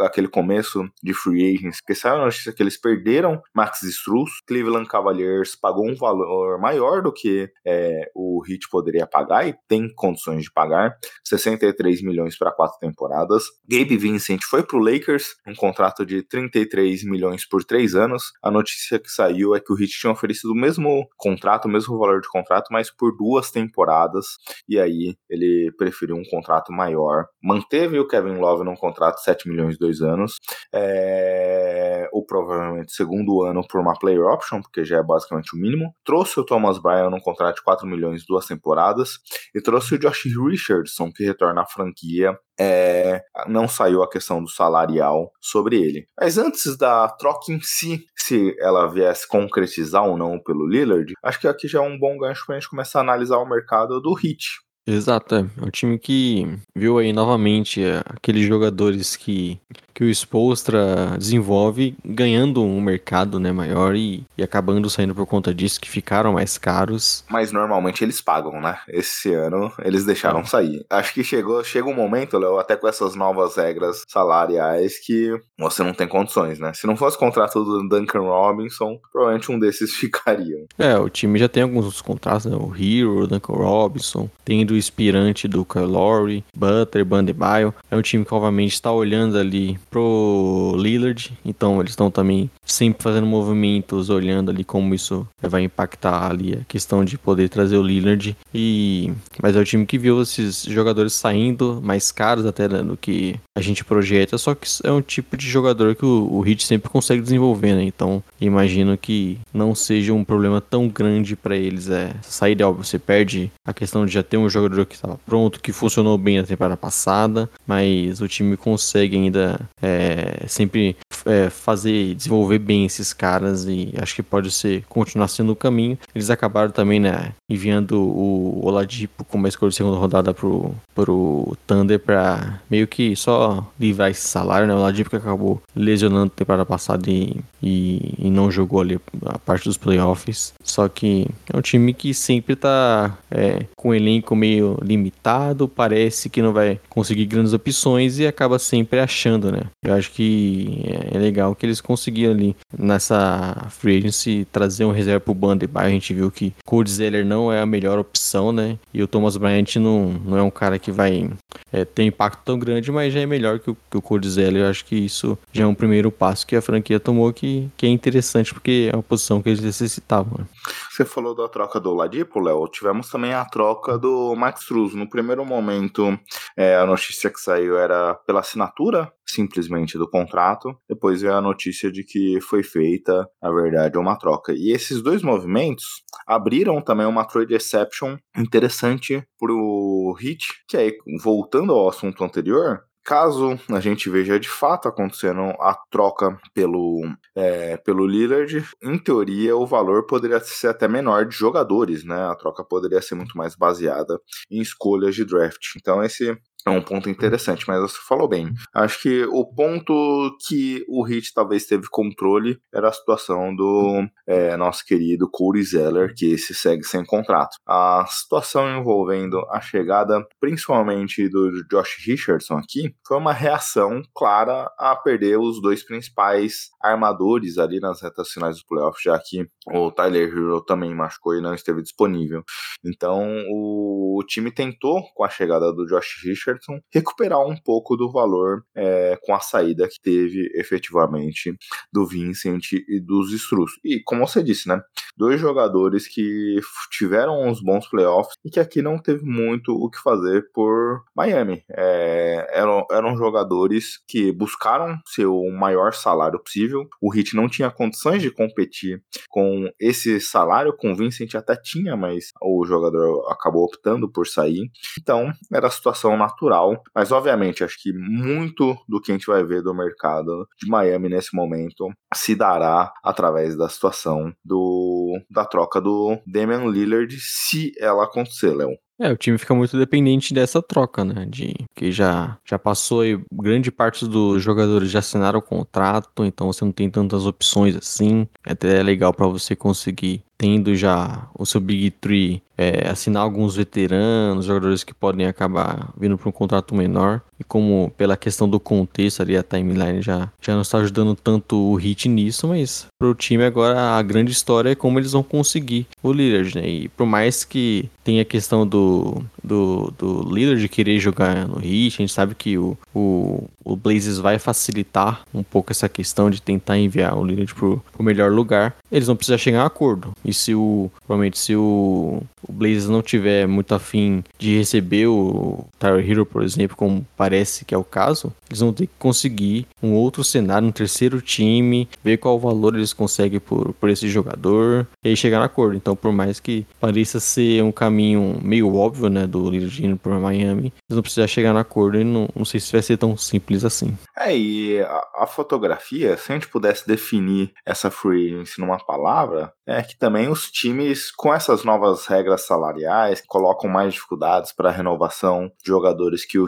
aquele começo de free agents, porque saiu a notícia que eles perderam Max Struz, Cleveland Cavaliers pagou um valor maior do que é, o Heat poderia pagar e tem condições de pagar, 63 milhões para quatro temporadas. Gabe Vincent foi para o Lakers, um contrato de 33 milhões por três anos. A notícia que saiu é que o Heat tinha oferecido o mesmo contrato, o mesmo valor de contrato, mas por duas temporadas. E aí ele preferiu um contrato maior. Manteve o Kevin Love num contrato de 7 milhões dois anos. É... O provavelmente segundo ano por uma player option, porque já é basicamente o mínimo. Trouxe o Thomas Bryan num contrato de 4 milhões duas temporadas. E trouxe o Josh Richardson, que retorna à franquia é, não saiu a questão do salarial sobre ele. Mas antes da troca em si, se ela viesse concretizar ou não pelo Lillard, acho que aqui já é um bom gancho para a gente começar a analisar o mercado do Heat. Exato, é. é um time que viu aí novamente é, aqueles jogadores que que o Spolstra desenvolve ganhando um mercado né, maior e, e acabando saindo por conta disso, que ficaram mais caros. Mas normalmente eles pagam, né? Esse ano eles deixaram é. sair. Acho que chegou, chega um momento, Léo, até com essas novas regras salariais, que você não tem condições, né? Se não fosse o contrato do Duncan Robinson, provavelmente um desses ficariam. É, o time já tem alguns contratos, né? O Hero, o Duncan Robinson, tem do Inspirante do Kyle Lowry, Butler, Bandebaio. É um time que, obviamente, está olhando ali pro Lillard, então eles estão também sempre fazendo movimentos, olhando ali como isso vai impactar ali a questão de poder trazer o Lillard. E mas é o time que viu esses jogadores saindo mais caros até né, do que a gente projeta, só que é um tipo de jogador que o, o Heat sempre consegue desenvolver, né? Então imagino que não seja um problema tão grande para eles é sair de algo. Você perde a questão de já ter um jogador que estava pronto, que funcionou bem na temporada passada, mas o time consegue ainda é, sempre é, fazer, desenvolver bem esses caras e acho que pode ser continuar sendo o caminho. Eles acabaram também, né, enviando o Oladipo como escolha de segunda rodada pro, pro Thunder para meio que só livrar esse salário, né? O Oladipo que acabou lesionando na temporada passada e, e, e, não jogou ali a parte dos playoffs. Só que é um time que sempre tá é, com um elenco meio limitado, parece que não vai conseguir grandes opções e acaba sempre achando, né? Eu acho que é legal que eles conseguiram ali nessa free agency trazer um reserva pro Bandebaio. A gente viu que Cody Zeller não é a melhor opção, né? E o Thomas Bryant não, não é um cara que vai é, ter impacto tão grande, mas já é melhor que o, que o Cody Zeller. Eu acho que isso já é um primeiro passo que a franquia tomou que, que é interessante porque é uma posição que eles necessitavam. Né? Você falou da troca do Ladipo, Léo. Tivemos também a troca do Max Cruz. No primeiro momento, é, a notícia que saiu era pela assinatura simplesmente do contrato. Depois veio a notícia de que foi feita, na verdade, uma troca. E esses dois movimentos abriram também uma trade exception interessante para o Heat, que aí, voltando ao assunto anterior, Caso a gente veja de fato acontecendo a troca pelo, é, pelo Lillard, em teoria o valor poderia ser até menor de jogadores, né? A troca poderia ser muito mais baseada em escolhas de draft. Então esse é um ponto interessante, mas você falou bem. Acho que o ponto que o Hit talvez teve controle era a situação do é, nosso querido Corey Zeller, que se segue sem contrato. A situação envolvendo a chegada, principalmente do Josh Richardson aqui, foi uma reação clara a perder os dois principais armadores ali nas retas finais dos playoffs, já que o Tyler Hero também machucou e não esteve disponível. Então o time tentou, com a chegada do Josh Richardson, Richardson recuperar um pouco do valor é, com a saída que teve efetivamente do Vincent e dos Struz. E como você disse, né? Dois jogadores que tiveram uns bons playoffs e que aqui não teve muito o que fazer por Miami. É, eram, eram jogadores que buscaram seu maior salário possível. O Heat não tinha condições de competir com esse salário, com o Vincent até tinha, mas o jogador acabou optando por sair. Então, era a situação natural natural, mas obviamente acho que muito do que a gente vai ver do mercado de Miami nesse momento se dará através da situação do da troca do Damian Lillard, se ela acontecer, Léo. É, o time fica muito dependente dessa troca, né? De que já, já passou aí, grande parte dos jogadores já assinaram o contrato, então você não tem tantas opções assim. É até é legal para você conseguir tendo já o seu Big Three é, assinar alguns veteranos, jogadores que podem acabar vindo para um contrato menor. E como pela questão do contexto ali, a timeline já, já não está ajudando tanto o Hit nisso, mas para o time agora a grande história é como eles vão conseguir o Lillard, né? E por mais que tenha a questão do, do, do Lillard querer jogar no Hit, a gente sabe que o, o, o Blazers vai facilitar um pouco essa questão de tentar enviar o Lillard para o melhor lugar. Eles vão precisar chegar a acordo. E se o, provavelmente se o, o Blazers não tiver muito afim de receber o Tyler Hero, por exemplo, como parece que é o caso, eles vão ter que conseguir um outro cenário, um terceiro time, ver qual valor eles conseguem por, por esse jogador e chegar no acordo. Então, por mais que pareça ser um caminho meio óbvio, né, do Lillard para Miami, eles vão precisar chegar no acordo e não, não sei se vai ser tão simples assim. É, e a, a fotografia, se a gente pudesse definir essa free numa palavra, é que também os times, com essas novas regras salariais, colocam mais dificuldades para a renovação de jogadores que,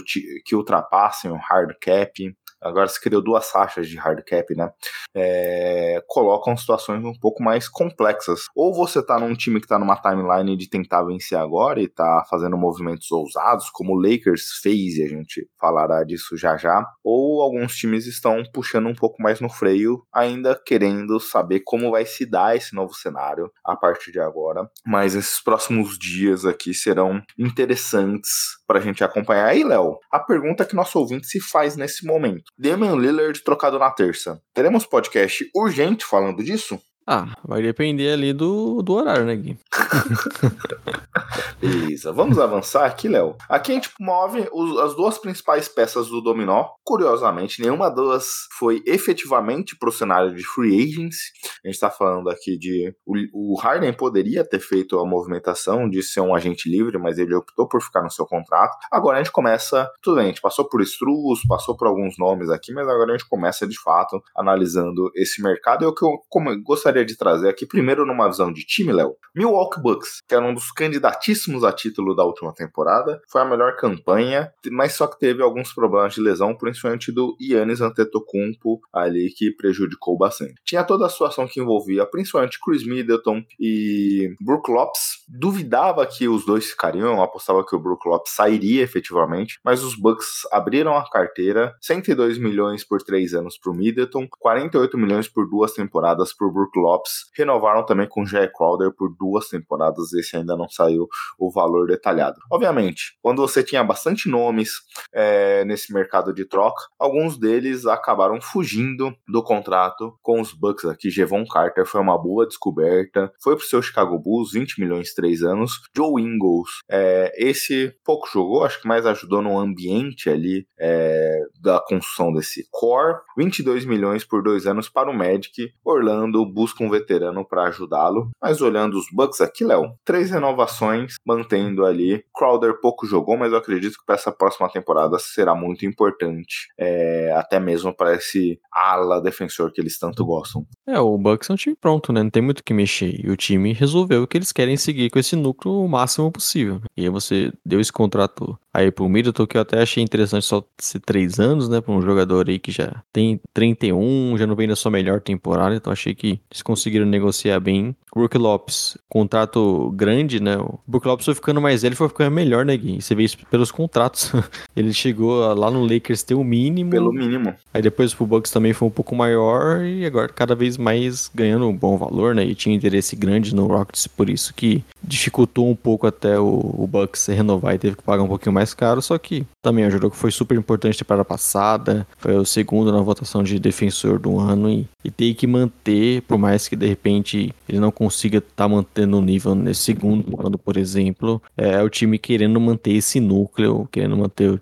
que ultrapassem o hard cap agora se criou duas faixas de hard cap, né? É, colocam situações um pouco mais complexas. Ou você tá num time que tá numa timeline de tentar vencer agora e tá fazendo movimentos ousados, como o Lakers fez, e a gente falará disso já já, ou alguns times estão puxando um pouco mais no freio, ainda querendo saber como vai se dar esse novo cenário a partir de agora. Mas esses próximos dias aqui serão interessantes para a gente acompanhar. Aí, Léo, a pergunta que nosso ouvinte se faz nesse momento. Damian Lillard trocado na terça. Teremos podcast urgente falando disso? Ah, vai depender ali do, do horário, né, Gui? Beleza, vamos avançar aqui, Léo. Aqui a gente move os, as duas principais peças do dominó. Curiosamente, nenhuma delas foi efetivamente pro cenário de free agents. A gente tá falando aqui de. O, o Harden poderia ter feito a movimentação de ser um agente livre, mas ele optou por ficar no seu contrato. Agora a gente começa. Tudo bem, a gente passou por Struz, passou por alguns nomes aqui, mas agora a gente começa de fato analisando esse mercado. E o que eu gostaria gostaria de trazer aqui, primeiro numa visão de time, Léo. Milwaukee Bucks, que era um dos candidatíssimos a título da última temporada, foi a melhor campanha, mas só que teve alguns problemas de lesão, principalmente do Yannis Antetokounmpo ali, que prejudicou bastante. Tinha toda a situação que envolvia principalmente Chris Middleton e Brook Lopes. Duvidava que os dois ficariam, apostava que o Brook Lopes sairia efetivamente, mas os Bucks abriram a carteira, 102 milhões por três anos para o Middleton, 48 milhões por duas temporadas o Brook Lopes. Renovaram também com Jay Crowder por duas temporadas, esse ainda não saiu o valor detalhado. Obviamente, quando você tinha bastante nomes é, nesse mercado de troca, alguns deles acabaram fugindo do contrato com os Bucks aqui. Jevon Carter foi uma boa descoberta, foi pro seu Chicago Bulls, 20 milhões, 3 anos. Joe Ingles, é, esse pouco jogou, acho que mais ajudou no ambiente ali é, da construção desse core. 22 milhões por dois anos para o Magic. Orlando busca busca um veterano para ajudá-lo. Mas olhando os Bucks aqui, Léo, três renovações, mantendo ali. Crowder pouco jogou, mas eu acredito que para essa próxima temporada será muito importante, é, até mesmo para esse ala defensor que eles tanto gostam. É, o Bucks é um time pronto, né? Não tem muito o que mexer. E o time resolveu que eles querem seguir com esse núcleo o máximo possível. E aí você deu esse contrato aí pro Middleton, que eu até achei interessante só ser três anos, né? Pra um jogador aí que já tem 31, já não vem na sua melhor temporada, então achei que eles conseguiram negociar bem. Brook Lopes, contrato grande, né? O Brook Lopes foi ficando mais velho, foi ficando melhor, né, Gui? Você vê isso pelos contratos. Ele chegou lá no Lakers ter o mínimo. Pelo mínimo. Aí depois pro Bucks também foi um pouco maior e agora cada vez mais ganhando um bom valor, né? E tinha interesse grande no Rockets, por isso que dificultou um pouco até o, o Bucks renovar e teve que pagar um pouquinho mais caro, só que também ajudou que foi super importante para a passada, foi o segundo na votação de defensor do ano e, e tem que manter, por mais que de repente ele não consiga estar tá mantendo o nível nesse segundo ano, por exemplo, é o time querendo manter esse núcleo, querendo manter o,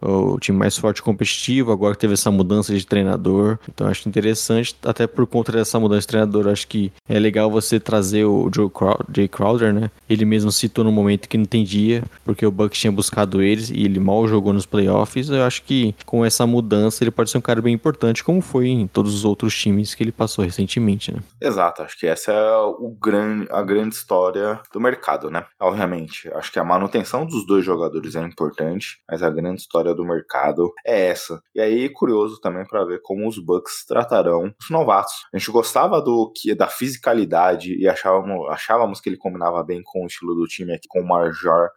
o, o time mais forte e competitivo, agora que teve essa mudança de treinador, então acho interessante, até por conta dessa mudança de treinador, acho que é legal você trazer o Joe Crowder, Jay Crowder, né? Ele mesmo citou no momento que não entendia, porque o Bucks tinha buscado eles e ele mal jogou nos playoffs. Eu acho que com essa mudança ele pode ser um cara bem importante, como foi em todos os outros times que ele passou recentemente, né? Exato, acho que essa é o grande, a grande história do mercado, né? Obviamente, acho que a manutenção dos dois jogadores é importante, mas a grande história do mercado é essa. E aí, curioso também para ver como os Bucks tratarão os novatos. A gente gostava do que da fisicalidade e achávamos, achávamos que ele combinava bem com o estilo do time aqui com o Marjar,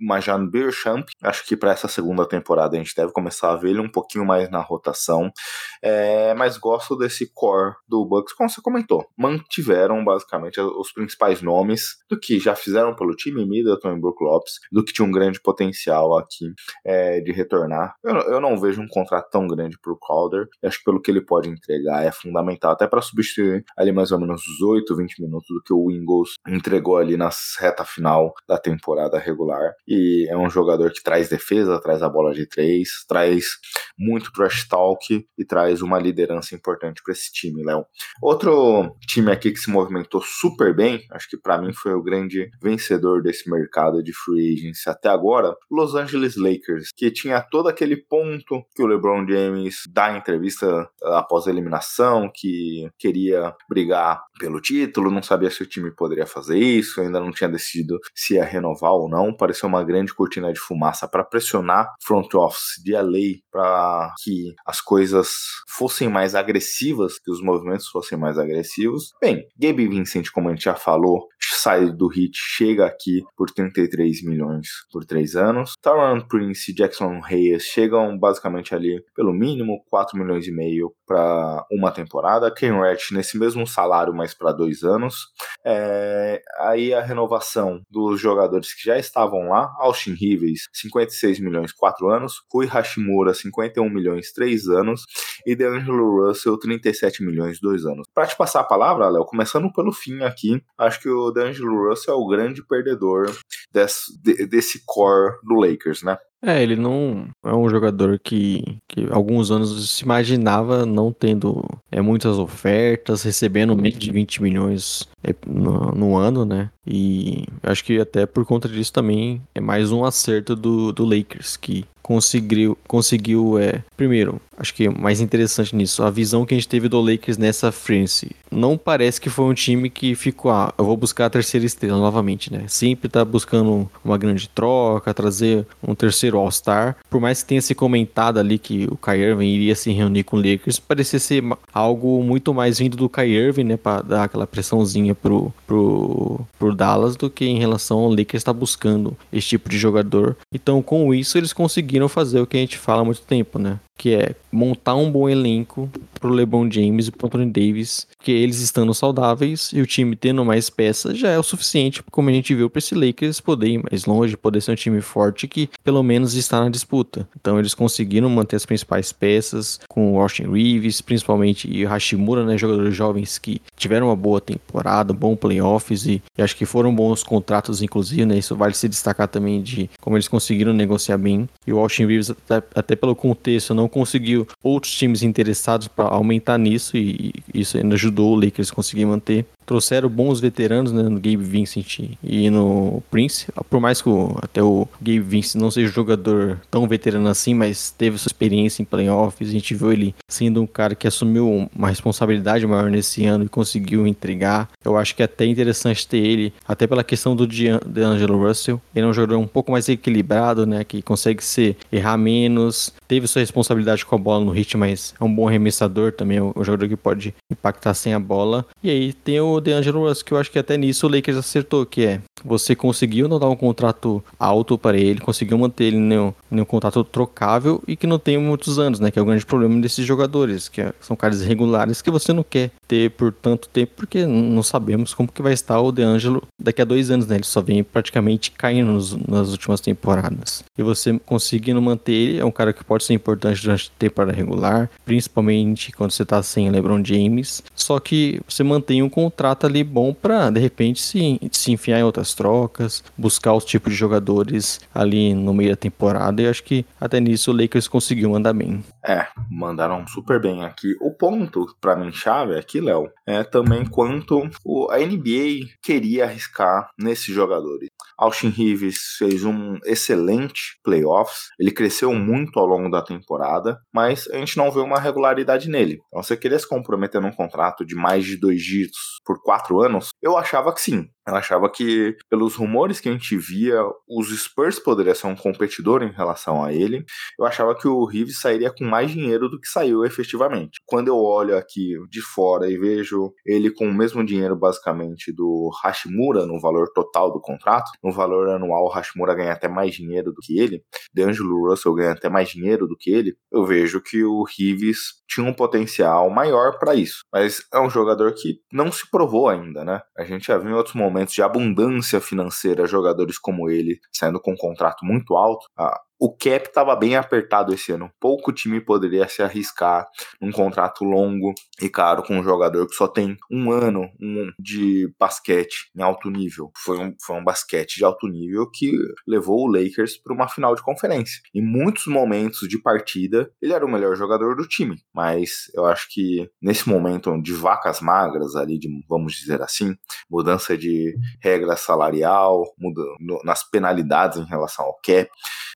Marjan Beerchamp. Acho que para essa segunda temporada a gente deve começar a ver ele um pouquinho mais na rotação. É, mas gosto desse core do Bucks, como você comentou. Mantiveram basicamente os principais nomes do que já fizeram pelo time Middleton e Brook Lopes, do que tinha um grande potencial aqui é, de retornar. Eu, eu, não vejo um contrato tão grande pro Calder. Acho que pelo que ele pode entregar é fundamental, até para substituir ali mais ou menos os 8, 20 minutos do que o Ingles entregou ali na reta final da temporada regular. E é um jogador que traz defesa, traz a bola de três, traz muito trash talk e traz uma liderança importante para esse time, Léo. Outro time aqui que se movimentou super bem, acho que para mim foi o grande vencedor desse mercado de free agency até agora, Los Angeles Lakers, que tinha todo aquele ponto que o LeBron James dá em entrevista após a eliminação, que queria brigar pelo título, não sabia se o time poderia fazer isso, ainda não tinha decidido se ia renovar ou não. Pareceu uma grande cortina de fumaça para pressionar front office de LA para que as coisas fossem mais agressivas, que os movimentos fossem mais agressivos. Bem, Gabe Vincent, como a gente já falou, sai do Heat, chega aqui por 33 milhões por três anos. Taron Prince e Jackson Reyes chegam basicamente ali pelo mínimo 4 milhões e meio para uma temporada. Ken Ratch nesse mesmo salário, mas para dois anos. É, aí a renovação dos jogadores que já estavam lá: Austin Rivers, 56 milhões, 4 anos. Rui Hashimura, 51 milhões, 3 anos. E DeAngelo Russell, 37 milhões, 2 anos. Para te passar a palavra, Léo, começando pelo fim aqui, acho que o DeAngelo Russell é o grande perdedor desse, desse core do Lakers, né? É, ele não é um jogador que, que alguns anos se imaginava não tendo é, muitas ofertas, recebendo menos de 20 milhões é, no, no, ano, né? E acho que até por conta disso também é mais um acerto do, do Lakers, que conseguiu, conseguiu é, primeiro, acho que mais interessante nisso, a visão que a gente teve do Lakers nessa frente. Não parece que foi um time que ficou, ah, eu vou buscar a terceira estrela novamente, né? Sempre tá buscando uma grande troca, trazer um terceiro All-Star. Por mais que tenha se comentado ali que o Kyrie Irving iria se reunir com o Lakers, parecia ser algo muito mais vindo do Kyrie Irving, né? Pra dar aquela pressãozinha pro, pro, pro Dallas do que em relação ao Lakers estar tá buscando esse tipo de jogador. Então, com isso, eles conseguiram fazer o que a gente fala há muito tempo, né? Que é montar um bom elenco pro LeBron James e pro Anthony Davis, que eles estando saudáveis e o time tendo mais peças já é o suficiente, como a gente viu para esse Lakers poder ir mais longe, poder ser um time forte que pelo menos está na disputa. Então eles conseguiram manter as principais peças com o Austin Reeves, principalmente e Hashimura, né, jogadores jovens que tiveram uma boa temporada, bom playoffs e, e acho que foram bons contratos inclusive, né? Isso vale se destacar também de como eles conseguiram negociar bem. E o Austin Reeves até, até pelo contexto não conseguiu outros times interessados para aumentar nisso e isso ainda ajudou o Lakers conseguir manter trouxeram bons veteranos né, no Gabe Vincent e no Prince. Por mais que o, até o Gabe Vincent não seja um jogador tão veterano assim, mas teve sua experiência em playoffs. A gente viu ele sendo um cara que assumiu uma responsabilidade maior nesse ano e conseguiu entregar. Eu acho que é até interessante ter ele, até pela questão do D'Angelo Russell. Ele é um jogador um pouco mais equilibrado, né, que consegue errar menos. Teve sua responsabilidade com a bola no hit, mas é um bom arremessador também, é um jogador que pode impactar sem a bola. E aí tem o DeAngelo Russell, que eu acho que até nisso o Lakers acertou, que é você conseguiu não dar um contrato alto para ele, conseguiu manter ele em um, contrato trocável e que não tem muitos anos, né? Que é o grande problema desses jogadores, que é, são caras irregulares que você não quer ter por tanto tempo, porque não sabemos como que vai estar o DeAngelo daqui a dois anos, né? Ele só vem praticamente caindo nos, nas últimas temporadas. E você conseguindo manter ele, é um cara que pode ser importante durante a temporada regular, principalmente quando você tá sem LeBron James. Só que você mantém um contrato ali bom para de repente se, se enfiar em outras trocas, buscar os tipos de jogadores ali no meio da temporada. E acho que até nisso o Lakers conseguiu mandar bem. É, mandaram super bem aqui. O ponto para mim chave aqui, Léo, é também quanto a NBA queria arriscar nesses jogadores. Austin Reeves fez um excelente playoffs, ele cresceu muito ao longo da temporada, mas a gente não vê uma regularidade nele. Então, você queria se comprometer num contrato de mais de dois dígitos por quatro anos? Eu achava que sim. Eu achava que, pelos rumores que a gente via, os Spurs poderiam ser um competidor em relação a ele. Eu achava que o Reeves sairia com mais dinheiro do que saiu efetivamente. Quando eu olho aqui de fora e vejo ele com o mesmo dinheiro, basicamente, do Hashimura no valor total do contrato, no valor anual, o Hashimura ganha até mais dinheiro do que ele, D'Angelo Russell ganha até mais dinheiro do que ele, eu vejo que o Reeves tinha um potencial maior para isso. Mas é um jogador que não se provou ainda, né? A gente já viu em outros momentos de abundância financeira jogadores como ele saindo com um contrato muito alto. O cap estava bem apertado esse ano. Pouco time poderia se arriscar num contrato longo e caro com um jogador que só tem um ano de basquete em alto nível. Foi um, foi um basquete de alto nível que levou o Lakers para uma final de conferência. Em muitos momentos de partida, ele era o melhor jogador do time, mas eu acho que nesse momento de vacas magras ali, de, vamos dizer assim, mudança de regra salarial, muda, no, nas penalidades em relação ao cap,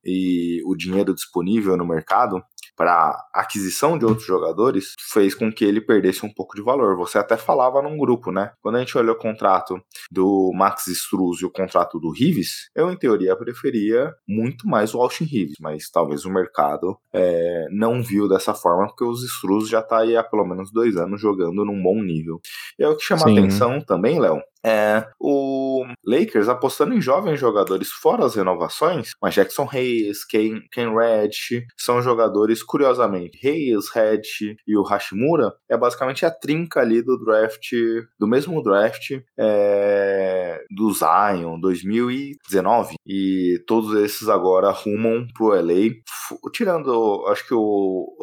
e o dinheiro disponível no mercado para aquisição de outros jogadores fez com que ele perdesse um pouco de valor. Você até falava num grupo, né? Quando a gente olhou o contrato do Max Struz e o contrato do Rives, eu em teoria preferia muito mais o Austin Rives, mas talvez o mercado é, não viu dessa forma porque os Struz já tá aí há pelo menos dois anos jogando num bom nível. E é o que chama Sim. atenção também, Léo, é, o Lakers apostando em jovens jogadores fora as renovações, mas Jackson Hayes, Ken, Ken Reddish, são jogadores, curiosamente, Hayes, Reddish e o Hashimura é basicamente a trinca ali do draft, do mesmo draft é, do Zion 2019 e todos esses agora rumam pro LA, tirando, acho que o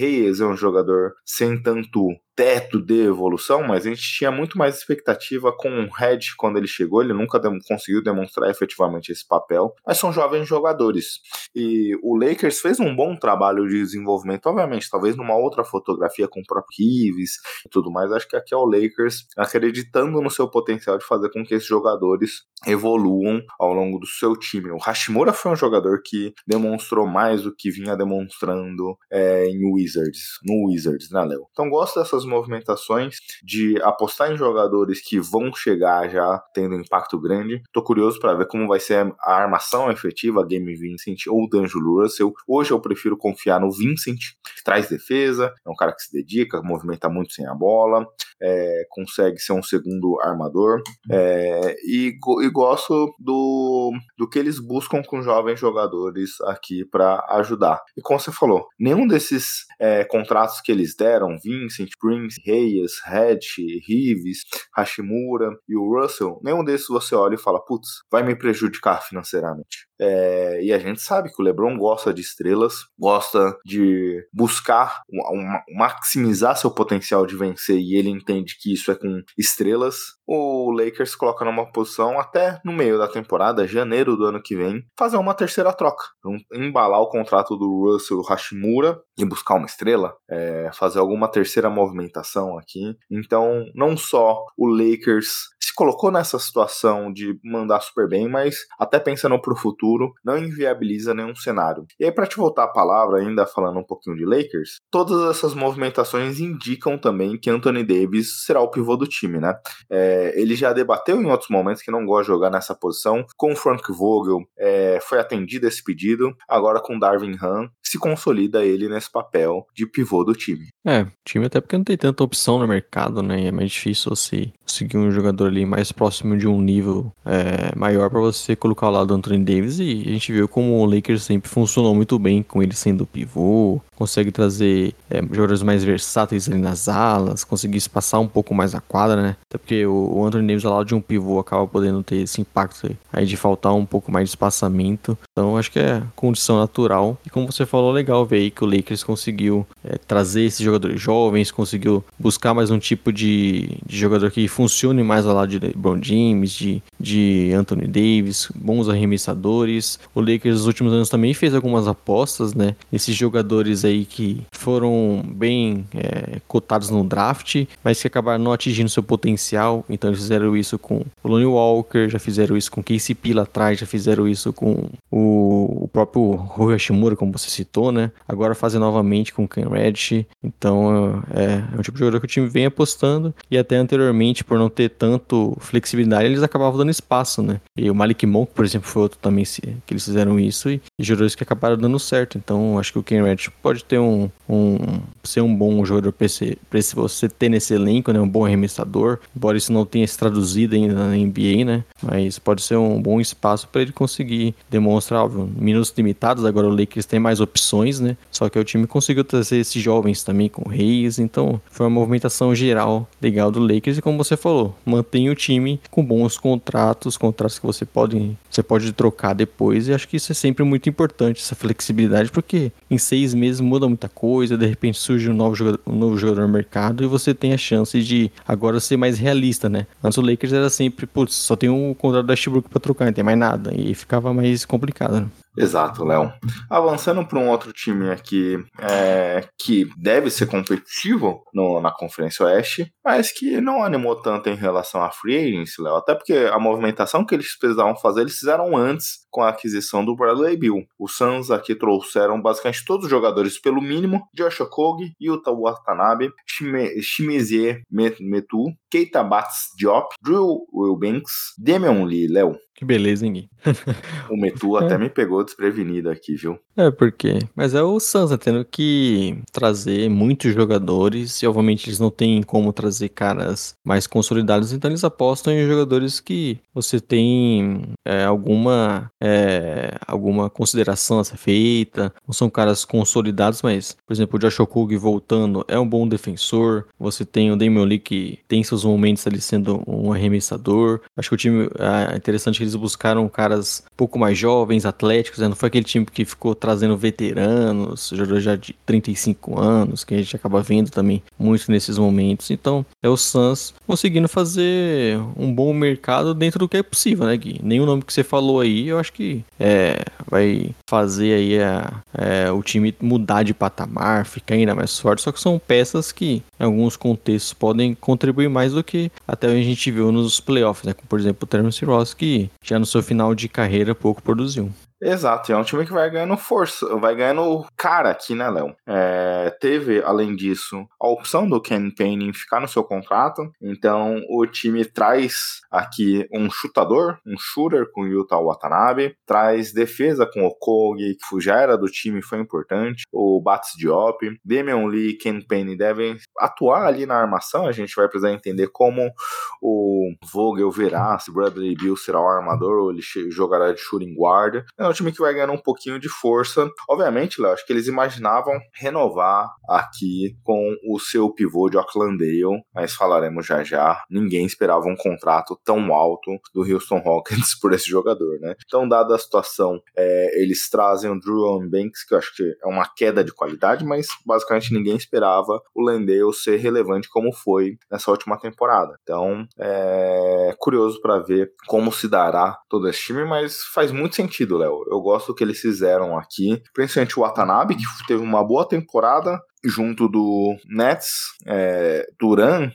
Hayes é um jogador sem tanto teto de evolução, mas a gente tinha muito mais expectativa com o Red quando ele chegou. Ele nunca conseguiu demonstrar efetivamente esse papel, mas são jovens jogadores. E o Lakers fez um bom trabalho de desenvolvimento, obviamente, talvez numa outra fotografia com o próprio Reeves e tudo mais. Acho que aqui é o Lakers acreditando no seu potencial de fazer com que esses jogadores evoluam ao longo do seu time. O Hashimura foi um jogador que demonstrou mais do que vinha demonstrando é, em Wizards, no Wizards, né, Léo? Então gosto dessas movimentações de apostar em jogadores que vão chegar já tendo impacto grande. Tô curioso para ver como vai ser a armação efetiva, Game Vincent ou D'Angelo Russell. Hoje eu prefiro confiar no Vincent, traz defesa, é um cara que se dedica, movimenta muito sem a bola, é, consegue ser um segundo armador é, e, e, gosto do, do que eles buscam com jovens jogadores aqui para ajudar. E como você falou, nenhum desses é, contratos que eles deram, Vincent, Prince, Reyes, Hatch, Reeves, Hashimura e o Russell, nenhum desses você olha e fala, putz, vai me prejudicar financeiramente. É, e a gente sabe que o LeBron gosta de estrelas, gosta de buscar maximizar seu potencial de vencer e ele entende que isso é com estrelas. O Lakers coloca numa posição até no meio da temporada, janeiro do ano que vem, fazer uma terceira troca, então, embalar o contrato do Russell Hashimura e buscar uma estrela, é, fazer alguma terceira movimentação aqui. Então, não só o Lakers se colocou nessa situação de mandar super bem, mas até pensando pro futuro, não inviabiliza nenhum cenário. E aí, para te voltar a palavra, ainda falando um pouquinho de Lakers, todas essas movimentações indicam também que Anthony Davis será o pivô do time, né? É, ele já debateu em outros momentos que não gosta de jogar nessa posição, com Frank Vogel é, foi atendido esse pedido, agora com Darvin Ham, se consolida ele nesse papel de pivô do time. É, time até porque não tem tanta opção no mercado, né? É mais difícil você conseguir um jogador ali mais próximo de um nível é, maior para você colocar lado do Anthony Davis. E a gente viu como o Lakers sempre funcionou muito bem com ele sendo pivô, consegue trazer é, jogadores mais versáteis ali nas alas, conseguir espaçar um pouco mais a quadra, né? Até porque o Anthony Davis ao lado de um pivô acaba podendo ter esse impacto aí de faltar um pouco mais de espaçamento. Então acho que é condição natural. E como você falou legal ver aí que o Lakers conseguiu é, trazer esses jogadores jovens, conseguiu buscar mais um tipo de, de jogador que funcione mais ao lado de LeBron James, de, de Anthony Davis, bons arremessadores. O Lakers nos últimos anos também fez algumas apostas, né? Esses jogadores aí que foram bem é, cotados no draft, mas que acabaram não atingindo seu potencial. Então eles fizeram isso com o Lonnie Walker, já fizeram isso com KCP lá atrás, já fizeram isso com o, o próprio Rui Hashimura, como você citou, né? Agora fazem novamente com o Ken Reddish. Então é, é um tipo de jogador que o time vem apostando e até anteriormente, por não ter tanto flexibilidade, eles acabavam dando espaço, né? E o Malik Monk, por exemplo, foi outro também que eles fizeram isso e, e jogadores que acabaram dando certo. Então acho que o Ken Reddish pode ter um, um ser um bom jogador para você ter nesse elenco, né? Um bom arremessador, embora isso não tenha se traduzido ainda na NBA, né? Mas pode ser um bom espaço para ele conseguir demonstrar, óbvio, minutos limitados. Agora o Lakers tem mais opções, né? Só que o time conseguiu trazer esses jovens também com Reis, então foi uma movimentação geral legal do Lakers e como você falou, mantém o time com bons contratos, contratos que você pode, você pode trocar depois e acho que isso é sempre muito importante, essa flexibilidade, porque em seis meses muda muita coisa, de repente surge um novo jogador, um novo jogador no mercado e você tem a chance de agora ser mais realista, né? Antes o Lakers era sempre, putz, só tem um contrato da Westbrook pra trocar, não tem mais nada, e ficava mais complicado, né? Exato, Léo. Avançando para um outro time aqui é, que deve ser competitivo no, na Conferência Oeste, mas que não animou tanto em relação à Free Agency, Léo. Até porque a movimentação que eles precisavam fazer, eles fizeram antes com a aquisição do Bradley Bill. Os Suns aqui trouxeram basicamente todos os jogadores pelo mínimo: Josh Okogie, Yuta Watanabe, Shime, Metu, Keita Bats Diop, Drew Wilbanks, Damian Lee, Léo. Que beleza, hein, o Metu até me pegou desprevenido aqui, viu? É, porque. Mas é o Sansa tendo que trazer muitos jogadores e, obviamente, eles não têm como trazer caras mais consolidados, então eles apostam em jogadores que você tem é, alguma, é, alguma consideração a ser feita, não são caras consolidados, mas, por exemplo, o Josh Okug voltando é um bom defensor, você tem o Damian Lee que tem seus momentos ali sendo um arremessador. Acho que o time é interessante que eles buscaram caras um pouco mais jovens, atléticos, né? não foi aquele time que ficou trazendo veteranos, jogadores já de 35 anos, que a gente acaba vendo também muito nesses momentos. Então, é o Suns conseguindo fazer um bom mercado dentro do que é possível, né, Gui? Nenhum nome que você falou aí, eu acho que é, vai fazer aí a, é, o time mudar de patamar, ficar ainda mais forte, só que são peças que, em alguns contextos, podem contribuir mais do que até a gente viu nos playoffs, né? Como, por exemplo, o Terence Ross, que já no seu final de carreira pouco produziu. Exato, é um time que vai ganhando força, vai ganhando cara aqui, né, Léo? É, teve, além disso, a opção do Ken Payne ficar no seu contrato, então o time traz aqui um chutador, um shooter com o Yuta Watanabe, traz defesa com o Kogi, que já era do time foi importante, o Bats Diop, Damian Lee e Ken Payne devem atuar ali na armação, a gente vai precisar entender como o Vogel verá se Bradley Bill será o armador ou ele jogará de shooting guard. É um time que vai ganhando um pouquinho de força. Obviamente, Léo, acho que eles imaginavam renovar aqui com o seu pivô de Oaklandale, mas falaremos já já. Ninguém esperava um contrato tão alto do Houston Rockets por esse jogador, né? Então, dada a situação, é, eles trazem o Drew Banks, que eu acho que é uma queda de qualidade, mas basicamente ninguém esperava o Landale ser relevante como foi nessa última temporada. Então, é curioso para ver como se dará todo esse time, mas faz muito sentido, Léo. Eu gosto do que eles fizeram aqui, principalmente o Watanabe, que teve uma boa temporada, junto do Nets. É, Duran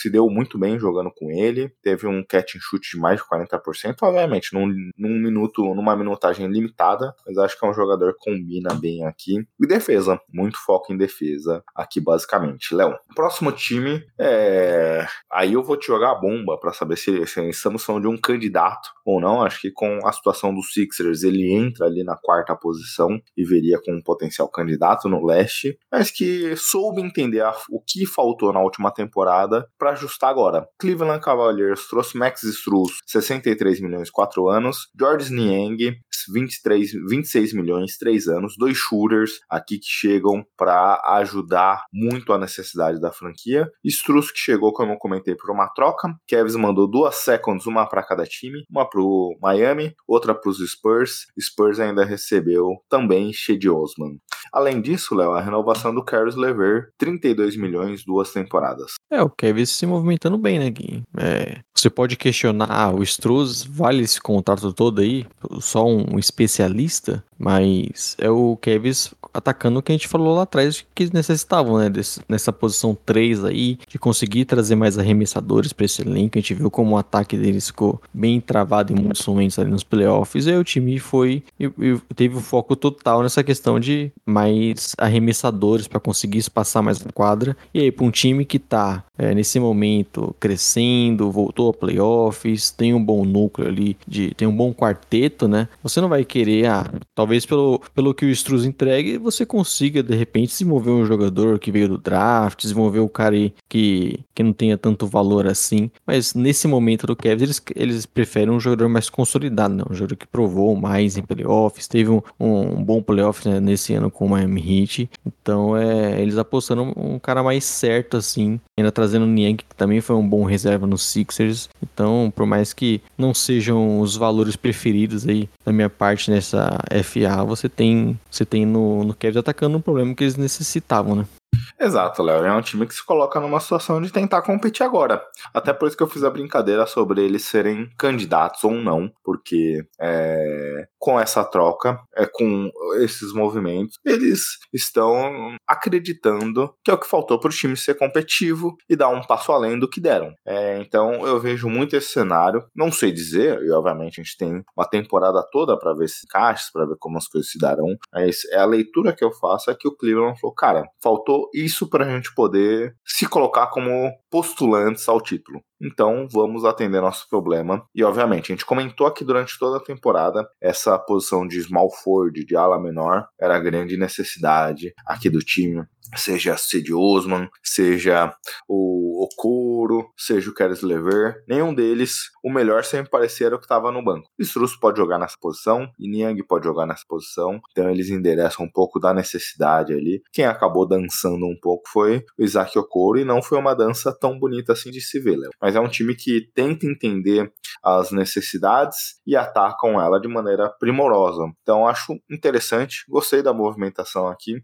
se deu muito bem jogando com ele, teve um catch and shoot de mais de 40%, obviamente, num, num minuto, numa minutagem limitada, mas acho que é um jogador que combina bem aqui. E defesa, muito foco em defesa aqui, basicamente. Léo, próximo time, é... aí eu vou te jogar a bomba para saber se, se estamos falando de um candidato ou não. Acho que com a situação dos Sixers, ele entra ali na quarta posição e veria com um potencial candidato no leste, mas que soube entender a, o que faltou na última temporada para ajustar agora. Cleveland Cavaliers trouxe Max Struz, 63 milhões, 4 anos, George Niang, 23, 26 milhões, 3 anos, dois shooters aqui que chegam para ajudar muito a necessidade da franquia. Struz que chegou, como eu comentei, por uma troca. Kevs mandou duas seconds, uma para cada time, uma pro Miami, outra para os Spurs. Spurs ainda recebeu também Shed Osman. Além disso, Léo, a renovação do Caris Lever, 32 milhões, duas temporadas. É, o Kevin se movimentando bem, né, Gui? É, você pode questionar, ah, o Struz vale esse contrato todo aí? Só um especialista? Mas é o Kevin atacando o que a gente falou lá atrás que necessitavam, né? Desse, nessa posição 3 aí, de conseguir trazer mais arremessadores para esse elenco. A gente viu como o ataque deles ficou bem travado em muitos momentos ali nos playoffs. E aí o time foi e, e teve o foco total nessa questão de mais arremessadores para conseguir espaçar mais a quadra. E aí, para um time que tá é, nesse momento crescendo, voltou a playoffs, tem um bom núcleo ali, de, tem um bom quarteto, né? Você não vai querer, ah, talvez pelo, pelo que o Struz entregue, você consiga de repente desenvolver um jogador que veio do draft, desenvolver o cara que, que não tenha tanto valor assim. Mas nesse momento do Cavs, eles, eles preferem um jogador mais consolidado, né? Um jogador que provou mais em playoffs, teve um, um, bom playoff né, nesse ano com o Miami Heat. Então, é, eles apostando um cara mais certo assim, ainda trazendo o Niang, que também foi um bom reserva no Sixers. Então, por mais que não sejam os valores preferidos aí da minha parte nessa FA, você tem, você tem no, no Cavs atacando um problema que eles necessitavam, né? Exato, Léo. É um time que se coloca numa situação de tentar competir agora. Até por isso que eu fiz a brincadeira sobre eles serem candidatos ou não, porque é, com essa troca, é, com esses movimentos, eles estão acreditando que é o que faltou para o time ser competitivo e dar um passo além do que deram. É, então eu vejo muito esse cenário. Não sei dizer, e obviamente a gente tem uma temporada toda para ver esses caixas, para ver como as coisas se darão. Mas é a leitura que eu faço é que o Cleveland falou, cara, faltou isso para a gente poder se colocar como postulantes ao título. Então vamos atender nosso problema. E obviamente, a gente comentou aqui durante toda a temporada essa posição de small forward, de ala menor, era a grande necessidade aqui do time seja Sid Osman, seja o Okuro, seja o Keres Lever, nenhum deles, o melhor sempre parecia o que estava no banco. Struz pode jogar nessa posição, e Niang pode jogar nessa posição, então eles endereçam um pouco da necessidade ali. Quem acabou dançando um pouco foi o Isaac Okoro, e não foi uma dança tão bonita assim de se ver. Mas é um time que tenta entender as necessidades e atacam ela de maneira primorosa. Então acho interessante, gostei da movimentação aqui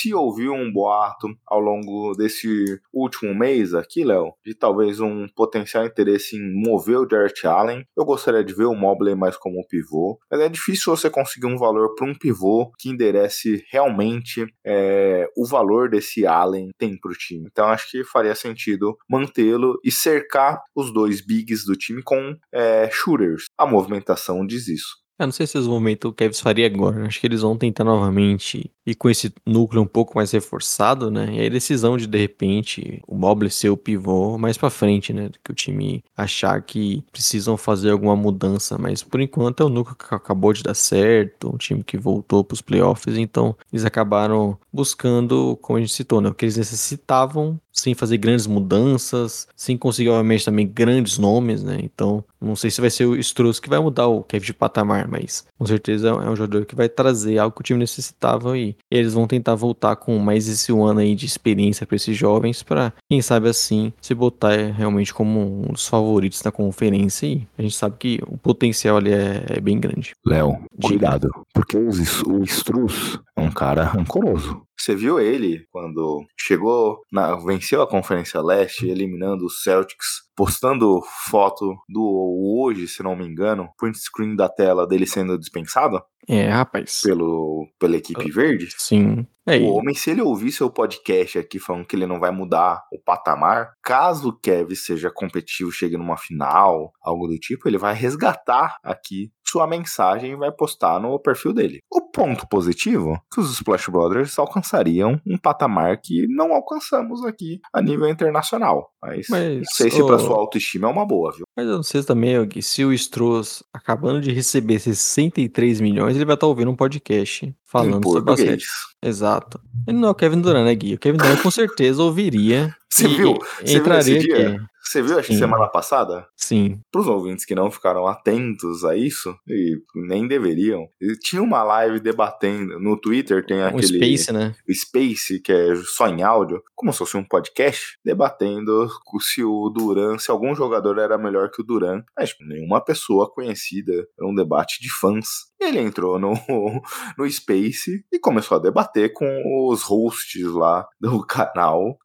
se ouviu um boato ao longo desse último mês aqui, Léo, de talvez um potencial interesse em mover o Jarrett Allen. Eu gostaria de ver o Mobley mais como pivô, mas é difícil você conseguir um valor para um pivô que enderece realmente é, o valor desse Allen tem para o time. Então acho que faria sentido mantê-lo e cercar os dois bigs do time com é, shooters. A movimentação diz isso. Eu não sei se esse momento o Kevs faria agora. Acho que eles vão tentar novamente ir com esse núcleo um pouco mais reforçado, né? E a decisão de, de repente, o Mobley ser o pivô mais pra frente, né? Que o time achar que precisam fazer alguma mudança. Mas por enquanto é o núcleo que acabou de dar certo, um time que voltou pros playoffs. Então eles acabaram buscando, como a gente citou, né? O que eles necessitavam sem fazer grandes mudanças, sem conseguir, obviamente, também grandes nomes, né? Então, não sei se vai ser o Struz que vai mudar o Kevin de patamar, mas com certeza é um jogador que vai trazer algo que o time necessitava e eles vão tentar voltar com mais esse ano aí de experiência para esses jovens, para quem sabe assim se botar realmente como um dos favoritos da conferência e a gente sabe que o potencial ali é, é bem grande. Léo, cuidado, porque o Struz é um cara rancoroso. Você viu ele quando chegou, na, venceu a Conferência Leste, eliminando os Celtics, postando foto do hoje, se não me engano, print screen da tela dele sendo dispensado? É, rapaz. Pelo, pela equipe verde? Sim. É, o homem, se ele ouvir seu podcast aqui falando que ele não vai mudar o patamar, caso o Kevin seja competitivo, chegue numa final, algo do tipo, ele vai resgatar aqui sua mensagem e vai postar no perfil dele. O ponto positivo é que os Splash Brothers alcançariam um patamar que não alcançamos aqui a nível internacional. Mas, Mas não sei se oh, para sua autoestima é uma boa, viu? Mas eu não sei também, Gui, se o Stross, acabando de receber 63 milhões, ele vai estar ouvindo um podcast falando sobre basquete. Exato. Ele não é o Kevin Durant, né, Gui? O Kevin Durant com certeza ouviria Você E- viu? Você viu entraria esse dia? Você viu, acho que semana passada? Sim. Para os ouvintes que não ficaram atentos a isso, e nem deveriam, tinha uma live debatendo. No Twitter tem Um aquele. Space, né? Space, que é só em áudio, como se fosse um podcast, debatendo se o Duran, se algum jogador era melhor que o Duran. Mas nenhuma pessoa conhecida, era um debate de fãs. Ele entrou no, no Space e começou a debater com os hosts lá do canal,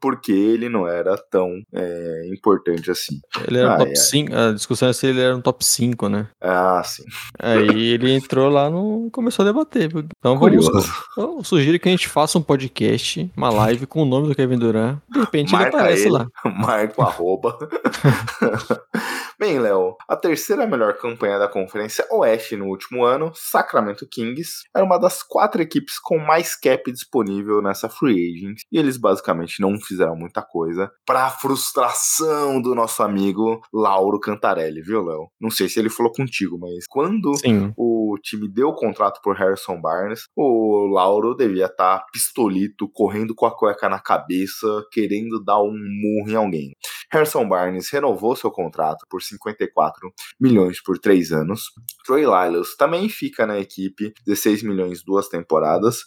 porque ele não era tão é, importante assim. Ele era um Ai, top ai. 5. A discussão é se ele era um top 5, né? Ah, sim. Aí ele entrou lá no. começou a debater. Então vamos. Curioso. Eu sugiro que a gente faça um podcast, uma live com o nome do Kevin Durant. De repente ele Marca aparece ele. lá. Marca o arroba. Bem, Léo, a terceira melhor campanha da Conferência Oeste no último ano, Sacramento Kings, era uma das quatro equipes com mais cap disponível nessa free agent. E eles basicamente não fizeram muita coisa pra frustração do nosso amigo Lauro Cantarelli, viu, Léo? Não sei se ele falou contigo, mas quando Sim. o time deu o contrato por Harrison Barnes, o Lauro devia estar pistolito, correndo com a cueca na cabeça, querendo dar um murro em alguém. Harrison Barnes renovou seu contrato por 54 milhões por três anos. Troy Lyles também fica na equipe, 16 milhões duas temporadas.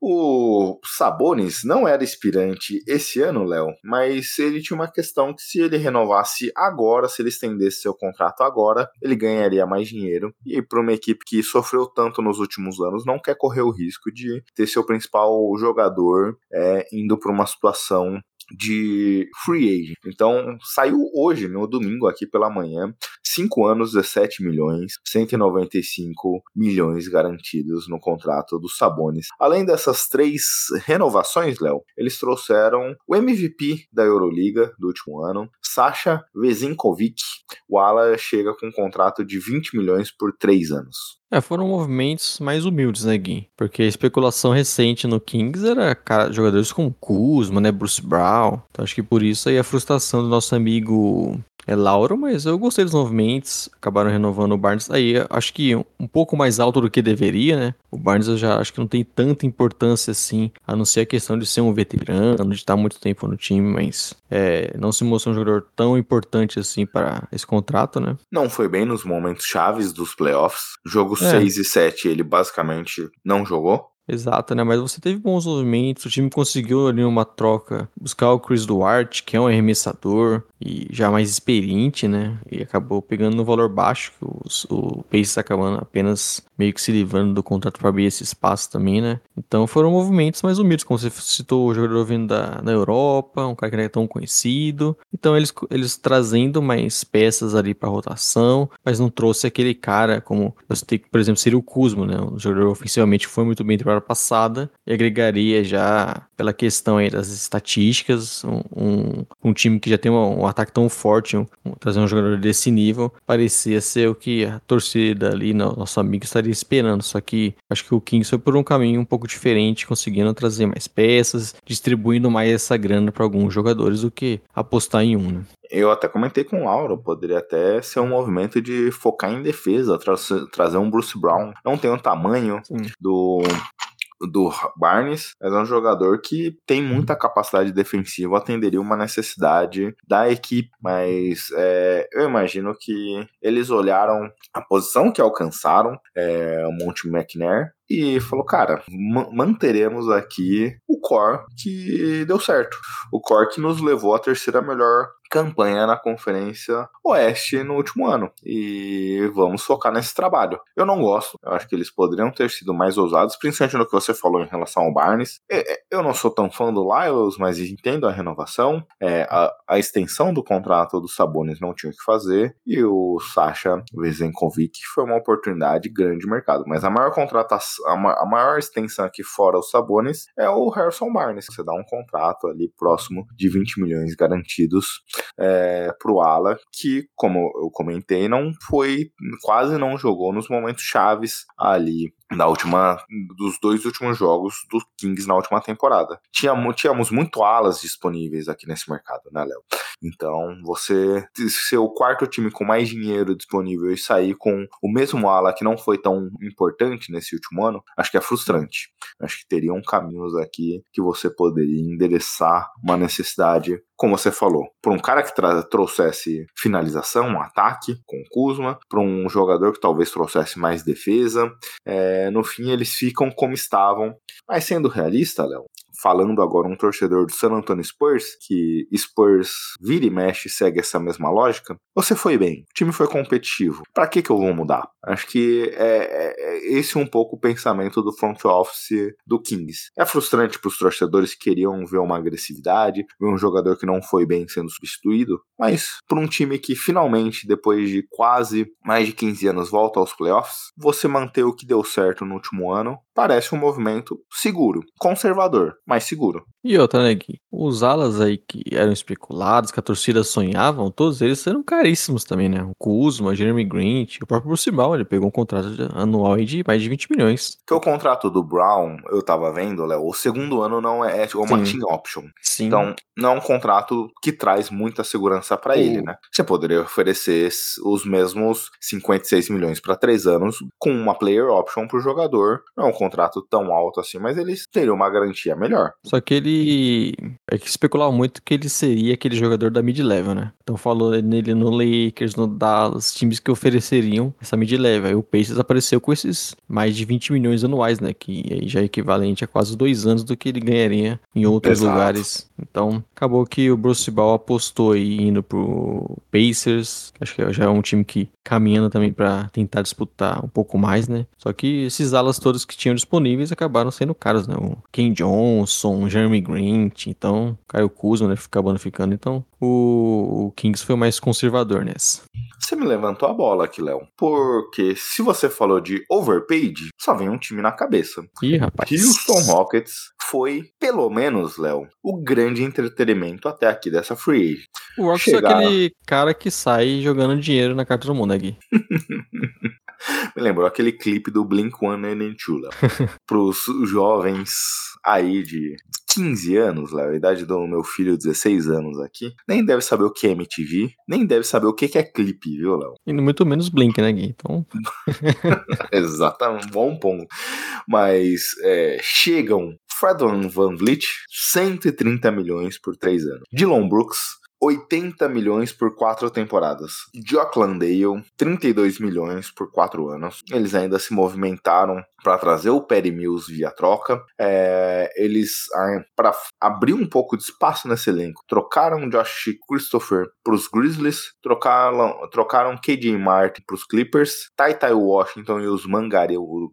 O Sabonis não era inspirante esse ano, Léo, mas ele tinha uma questão que se ele renovasse agora, se ele estendesse seu contrato agora, ele ganharia mais dinheiro. E para uma equipe que sofreu tanto nos últimos anos, não quer correr o risco de ter seu principal jogador é, indo para uma situação de free agent. Então, saiu hoje, no domingo, aqui pela manhã, 5 anos, 17 milhões, 195 milhões garantidos no contrato dos Sabonis. Além dessas três renovações, Léo, eles trouxeram o MVP da Euroliga do último ano, Sasha Vezinkovic. O ala chega com um contrato de 20 milhões por 3 anos. É, foram movimentos mais humildes, né, Gui? Porque a especulação recente no Kings era cara, jogadores como Kuzma, né, Bruce Brown. Então acho que por isso aí a frustração do nosso amigo é Lauro, mas eu gostei dos movimentos, acabaram renovando o Barnes. Aí acho que um, um pouco mais alto do que deveria, né? O Barnes eu já acho que não tem tanta importância assim, a não ser a questão de ser um veterano, de estar muito tempo no time, mas é, não se mostrou um jogador tão importante assim para esse contrato, né? Não foi bem nos momentos chaves dos playoffs. Jogo É. 6 e 7 ele basicamente não jogou. Exato, né? Mas você teve bons movimentos, o time conseguiu ali uma troca, buscar o Chris Duarte, que é um arremessador e já mais experiente, né? E acabou pegando no valor baixo, que os- o Pace tá acabando apenas meio que se livrando do contrato para abrir esse espaço também, né? Então foram movimentos mais humildes, como você citou, o jogador vindo da, da Europa, um cara que não é tão conhecido. Então eles, eles trazendo mais peças ali para rotação, mas não trouxe aquele cara como eu citei, por exemplo, seria o Kuzma, né? Um jogador ofensivamente foi muito bem temporada passada e agregaria já pela questão aí das estatísticas, um, um, um time que já tem um, um ataque tão forte, um- um- trazer um jogador desse nível, parecia ser o que a torcida ali, no- nosso amigo, estaria esperando. Só que acho que o Kings foi por um caminho um pouco diferente, conseguindo trazer mais peças, distribuindo mais essa grana para alguns jogadores do que apostar em um, né? Eu até comentei com o Lauro, poderia até ser um movimento de focar em defesa, tra- trazer um Bruce Brown. Não tem o tamanho Sim. do do Barnes, mas é um jogador que tem muita capacidade defensiva, atenderia uma necessidade da equipe, mas é, eu imagino que eles olharam a posição que alcançaram, é, o Monte McNair, e falou, cara, ma- manteremos aqui o core que deu certo. O core que nos levou à terceira melhor campanha na Conferência Oeste no último ano. E vamos focar nesse trabalho. Eu não gosto, eu acho que eles poderiam ter sido mais ousados, principalmente no que você falou em relação ao Barnes. É, é, Eu não sou tão fã do Lyles, mas entendo a renovação. É, a, a extensão do contrato do Sabonis não tinha o que fazer. E o Sasha Vezenkovic foi uma oportunidade grande de mercado. Mas a maior contratação, a, ma- a maior extensão aqui fora o Sabonis é o Harrison Barnes. Você dá um contrato ali próximo de 20 milhões garantidos é, pro Ala, que, como eu comentei, não foi, quase não jogou nos momentos chaves ali na última, dos dois últimos jogos do Kings na última temporada. Tínhamos, tínhamos muito alas disponíveis aqui nesse mercado, né, Léo? Então, você ser o quarto time com mais dinheiro disponível e sair com o mesmo ala que não foi tão importante nesse último ano, acho que é frustrante. Acho que teriam caminhos aqui que você poderia endereçar uma necessidade como você falou, para um cara que trouxesse finalização, um ataque com Kuzma, para um jogador que talvez trouxesse mais defesa, é, no fim eles ficam como estavam. Mas sendo realista, Léo, falando agora um torcedor do San Antonio Spurs, que Spurs vira e mexe segue essa mesma lógica, você foi bem, o time foi competitivo, para que que eu vou mudar? Acho que é, é, é esse um pouco o pensamento do front office do Kings. É frustrante para os torcedores que queriam ver uma agressividade, ver um jogador que não foi bem sendo substituído, mas para um time que finalmente, depois de quase mais de 15 anos, volta aos playoffs, você manter o que deu certo no último ano parece um movimento seguro, conservador, mas seguro. E outra, né, Gui? Os alas aí que eram especulados, que a torcida sonhavam, todos eles eram caríssimos também, né? O Kuzma, Jeremy Grant, o próprio Bruce Brown, ele pegou um contrato anual aí de mais de 20 milhões. Que o contrato do Brown, eu tava vendo, Léo, o segundo ano não é, é uma Sim. team option. Sim. Então, não é um contrato que traz muita segurança para ele, né? Você poderia oferecer os mesmos 56 milhões para três anos com uma player option pro jogador. Não é um contrato tão alto assim, mas eles teriam uma garantia melhor. Só que ele. É que especulava muito que ele seria aquele jogador da mid-level, né? Então falou nele no Lakers, no Dallas, times que ofereceriam essa mid-level. Aí o Pacers apareceu com esses mais de 20 milhões anuais, né? Que aí já é equivalente a quase dois anos do que ele ganharia em outros Exato. lugares. Então acabou que o Bruce Ball apostou aí indo pro Pacers. Acho que já é um time que caminhando também para tentar disputar um pouco mais, né? Só que esses alas todos que tinham disponíveis acabaram sendo caros, né? O Ken Johnson, Jeremy Grant, então, Caio Kuzma, né? Acabando ficando. Então, o, o Kings foi mais conservador nessa. Você me levantou a bola aqui, Léo. Porque se você falou de overpaid, só vem um time na cabeça. Ih, rapaz. Houston Rockets foi, pelo menos, Léo, o grande entretenimento até aqui dessa free agent. O Rockets Chegar... é aquele cara que sai jogando dinheiro na carta do mundo, né, Gui? Me lembrou aquele clipe do Blink-182, Léo. Pros jovens aí de 15 anos, Léo, a idade do meu filho, 16 anos aqui, nem deve saber o que é MTV, nem deve saber o que é clipe, viu, Léo? E muito menos Blink, né, Gui? Então... Exatamente, bom ponto. Mas é, chegam Fred Van Vliet, 130 milhões por 3 anos. Dylan Brooks, 80 milhões por quatro temporadas. Jock Landale, 32 milhões por quatro anos. Eles ainda se movimentaram para trazer o Perry Mills via troca. É, eles, ah, para abrir um pouco de espaço nesse elenco, trocaram Josh Christopher para os Grizzlies, trocaram, trocaram KJ Martin para os Clippers, Tai Tai Washington e os,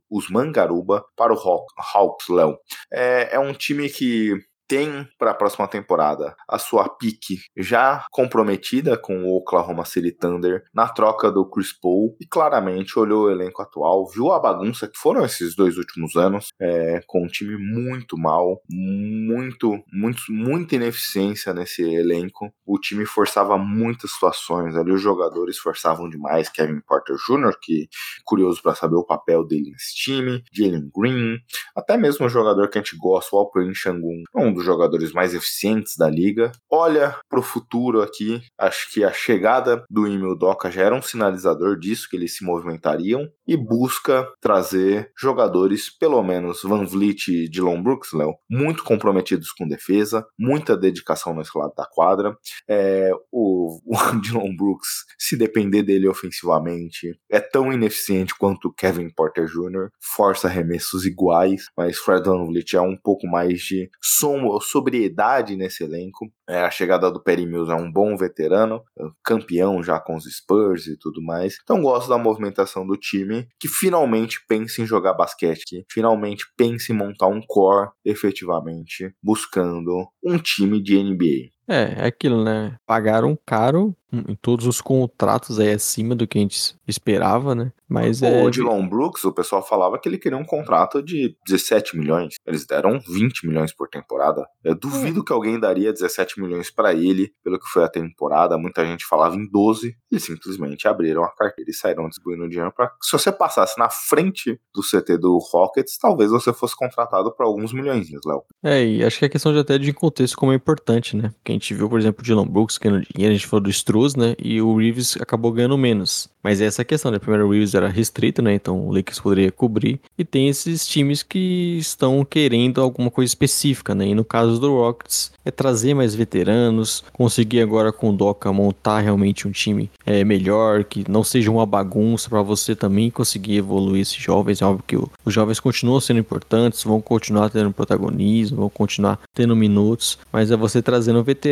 os Mangaruba para o Hawks, Léo. É, é um time que tem para a próxima temporada a sua pique já comprometida com o Oklahoma City Thunder na troca do Chris Paul e claramente olhou o elenco atual, viu a bagunça que foram esses dois últimos anos, é, com um time muito mal, muito, muito, muita ineficiência nesse elenco. O time forçava muitas situações ali, os jogadores forçavam demais. Kevin Porter Jr., que curioso para saber o papel dele nesse time, Jalen Green, até mesmo o jogador que a gente gosta, o Alperen Shangun, dos jogadores mais eficientes da liga. Olha para o futuro aqui, acho que a chegada do Emil Doca já era um sinalizador disso, que eles se movimentariam, e busca trazer jogadores, pelo menos Van Vliet e Dylan Brooks, Léo, muito comprometidos com defesa, muita dedicação nesse lado da quadra. É, o, o Dylan Brooks, se depender dele ofensivamente, é tão ineficiente quanto Kevin Porter Jr., força arremessos iguais, mas Fred Van Vliet é um pouco mais de som sobriedade nesse elenco. É, a chegada do Perry Mills é um bom veterano, campeão já com os Spurs e tudo mais. Então gosto da movimentação do time, que finalmente pensa em jogar basquete, que finalmente pensa em montar um core efetivamente, buscando um time de NBA. É, é aquilo, né? Pagaram caro em todos os contratos aí acima do que a gente esperava, né? Mas o é. O Dylan Brooks, o pessoal falava que ele queria um contrato de 17 milhões. Eles deram 20 milhões por temporada. Eu duvido que alguém daria 17 milhões para ele pelo que foi a temporada. Muita gente falava em 12 e simplesmente abriram a carteira e saíram distribuindo dinheiro para se você passasse na frente do CT do Rockets, talvez você fosse contratado para alguns milhões, Léo. É, e acho que a questão de até de contexto como é importante, né? Porque gente viu, por exemplo, o Dylan Brooks ganhando dinheiro, a gente falou do Struz, né? E o Reeves acabou ganhando menos. Mas essa é a questão, né? Primeiro o Reeves era restrito, né? Então o Lakers poderia cobrir. E tem esses times que estão querendo alguma coisa específica, né? E no caso do Rockets, é trazer mais veteranos, conseguir agora com o Doca montar realmente um time é, melhor, que não seja uma bagunça para você também conseguir evoluir esses jovens. É óbvio que os jovens continuam sendo importantes, vão continuar tendo protagonismo, vão continuar tendo minutos, mas é você trazendo veteranos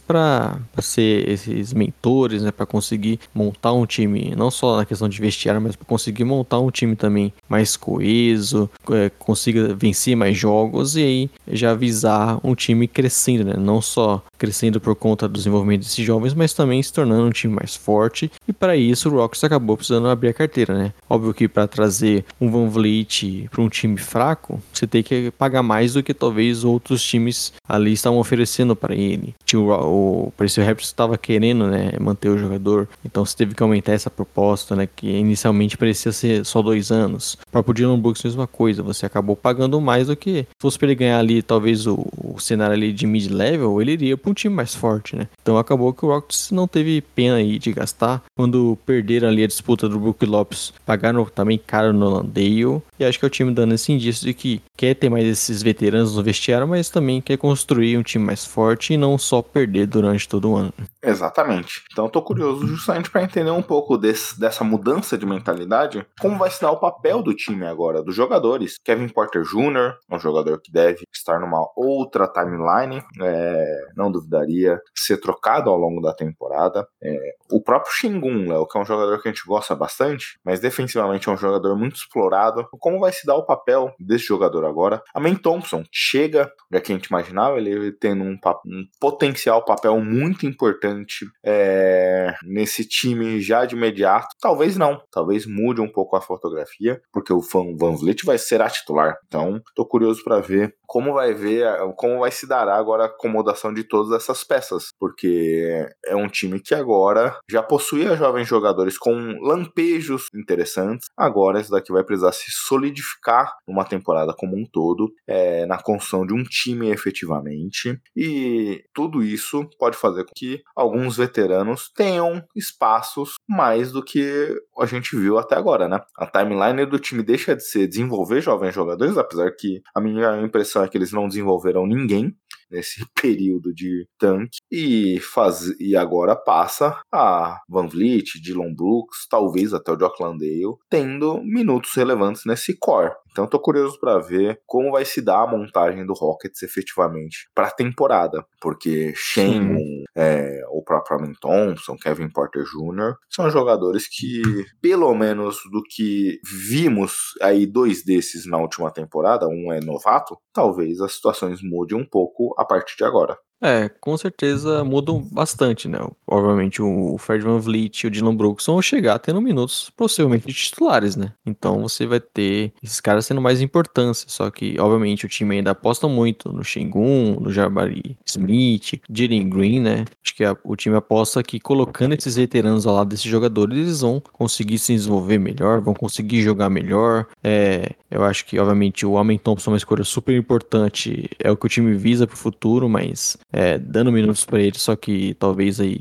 para ser esses mentores, né? Para conseguir montar um time não só na questão de vestiário, mas para conseguir montar um time também mais coeso, é, consiga vencer mais jogos e aí já visar um time crescendo, né? Não só crescendo por conta do desenvolvimento desses jovens, mas também se tornando um time mais forte. E para isso o Rockets acabou precisando abrir a carteira, né? Óbvio que para trazer um Van Vliet para um time fraco, você tem que pagar mais do que talvez outros times ali estavam oferecendo para ele. O, o Raptors estava querendo, né, manter o jogador, então você teve que aumentar essa proposta, né, que inicialmente parecia ser só dois anos. Para o Dylan Brooks mesma coisa, você acabou pagando mais do que se fosse para ele ganhar ali talvez o, o cenário ali de mid-level, ele iria para um time mais forte, né? Então acabou que o Rockets não teve pena aí de gastar. Quando perderam ali a disputa do Brook Lopes, pagaram também caro no Landale. E acho que é o time dando esse indício de que quer ter mais esses veteranos no vestiário, mas também quer construir um time mais forte e não só perder durante todo o ano. Exatamente. Então eu tô curioso justamente para entender um pouco desse, dessa mudança de mentalidade, como vai se dar o papel do time agora, dos jogadores. Kevin Porter Jr., um jogador que deve estar numa outra timeline, é, não duvidaria ser trocado ao longo da temporada. É, o próprio Shingun, Léo, que é um jogador que a gente gosta bastante, mas defensivamente é um jogador muito explorado. Como vai se dar o papel desse jogador agora? A Thompson chega, já que a gente imaginava, ele tendo um, um potencial papel muito importante é, nesse time já de imediato. Talvez não, talvez mude um pouco a fotografia, porque o Van Vliet vai ser a titular. Então, tô curioso para ver como vai ver, como vai se dar agora a acomodação de todas essas peças, porque é um time que agora já possuía jovens jogadores com lampejos interessantes. Agora esse daqui vai precisar se solidificar numa temporada como um todo, é, na construção de um time efetivamente, e tudo isso pode fazer com que alguns veteranos tenham espaços mais do que a gente viu até agora, né? A timeline do time deixa de ser desenvolver jovens jogadores, apesar que a minha impressão é que eles não desenvolveram ninguém nesse período de tanque e faz e agora passa a Van Vliet, Dylan Brooks, talvez até o Jock Landale, tendo minutos relevantes nesse core. Então tô curioso para ver como vai se dar a montagem do Rockets efetivamente para a temporada, porque Shane, é, o próprio Amin Thompson, Kevin Porter Jr. são jogadores que, pelo menos do que vimos aí dois desses na última temporada, um é novato, talvez as situações mudem um pouco a partir de agora. É, com certeza mudam bastante, né? Obviamente o Fred Van Vliet e o Dylan Brooks vão chegar tendo minutos possivelmente titulares, né? Então você vai ter esses caras tendo mais importância. Só que, obviamente, o time ainda aposta muito no Shengun, no Jabari Smith, Jalen Green, né? Acho que a, o time aposta que colocando esses veteranos ao lado desses jogadores, eles vão conseguir se desenvolver melhor, vão conseguir jogar melhor. É, eu acho que, obviamente, o Amen Thompson é uma escolha super importante, é o que o time visa pro futuro, mas é, dando minutos para ele, só que talvez aí,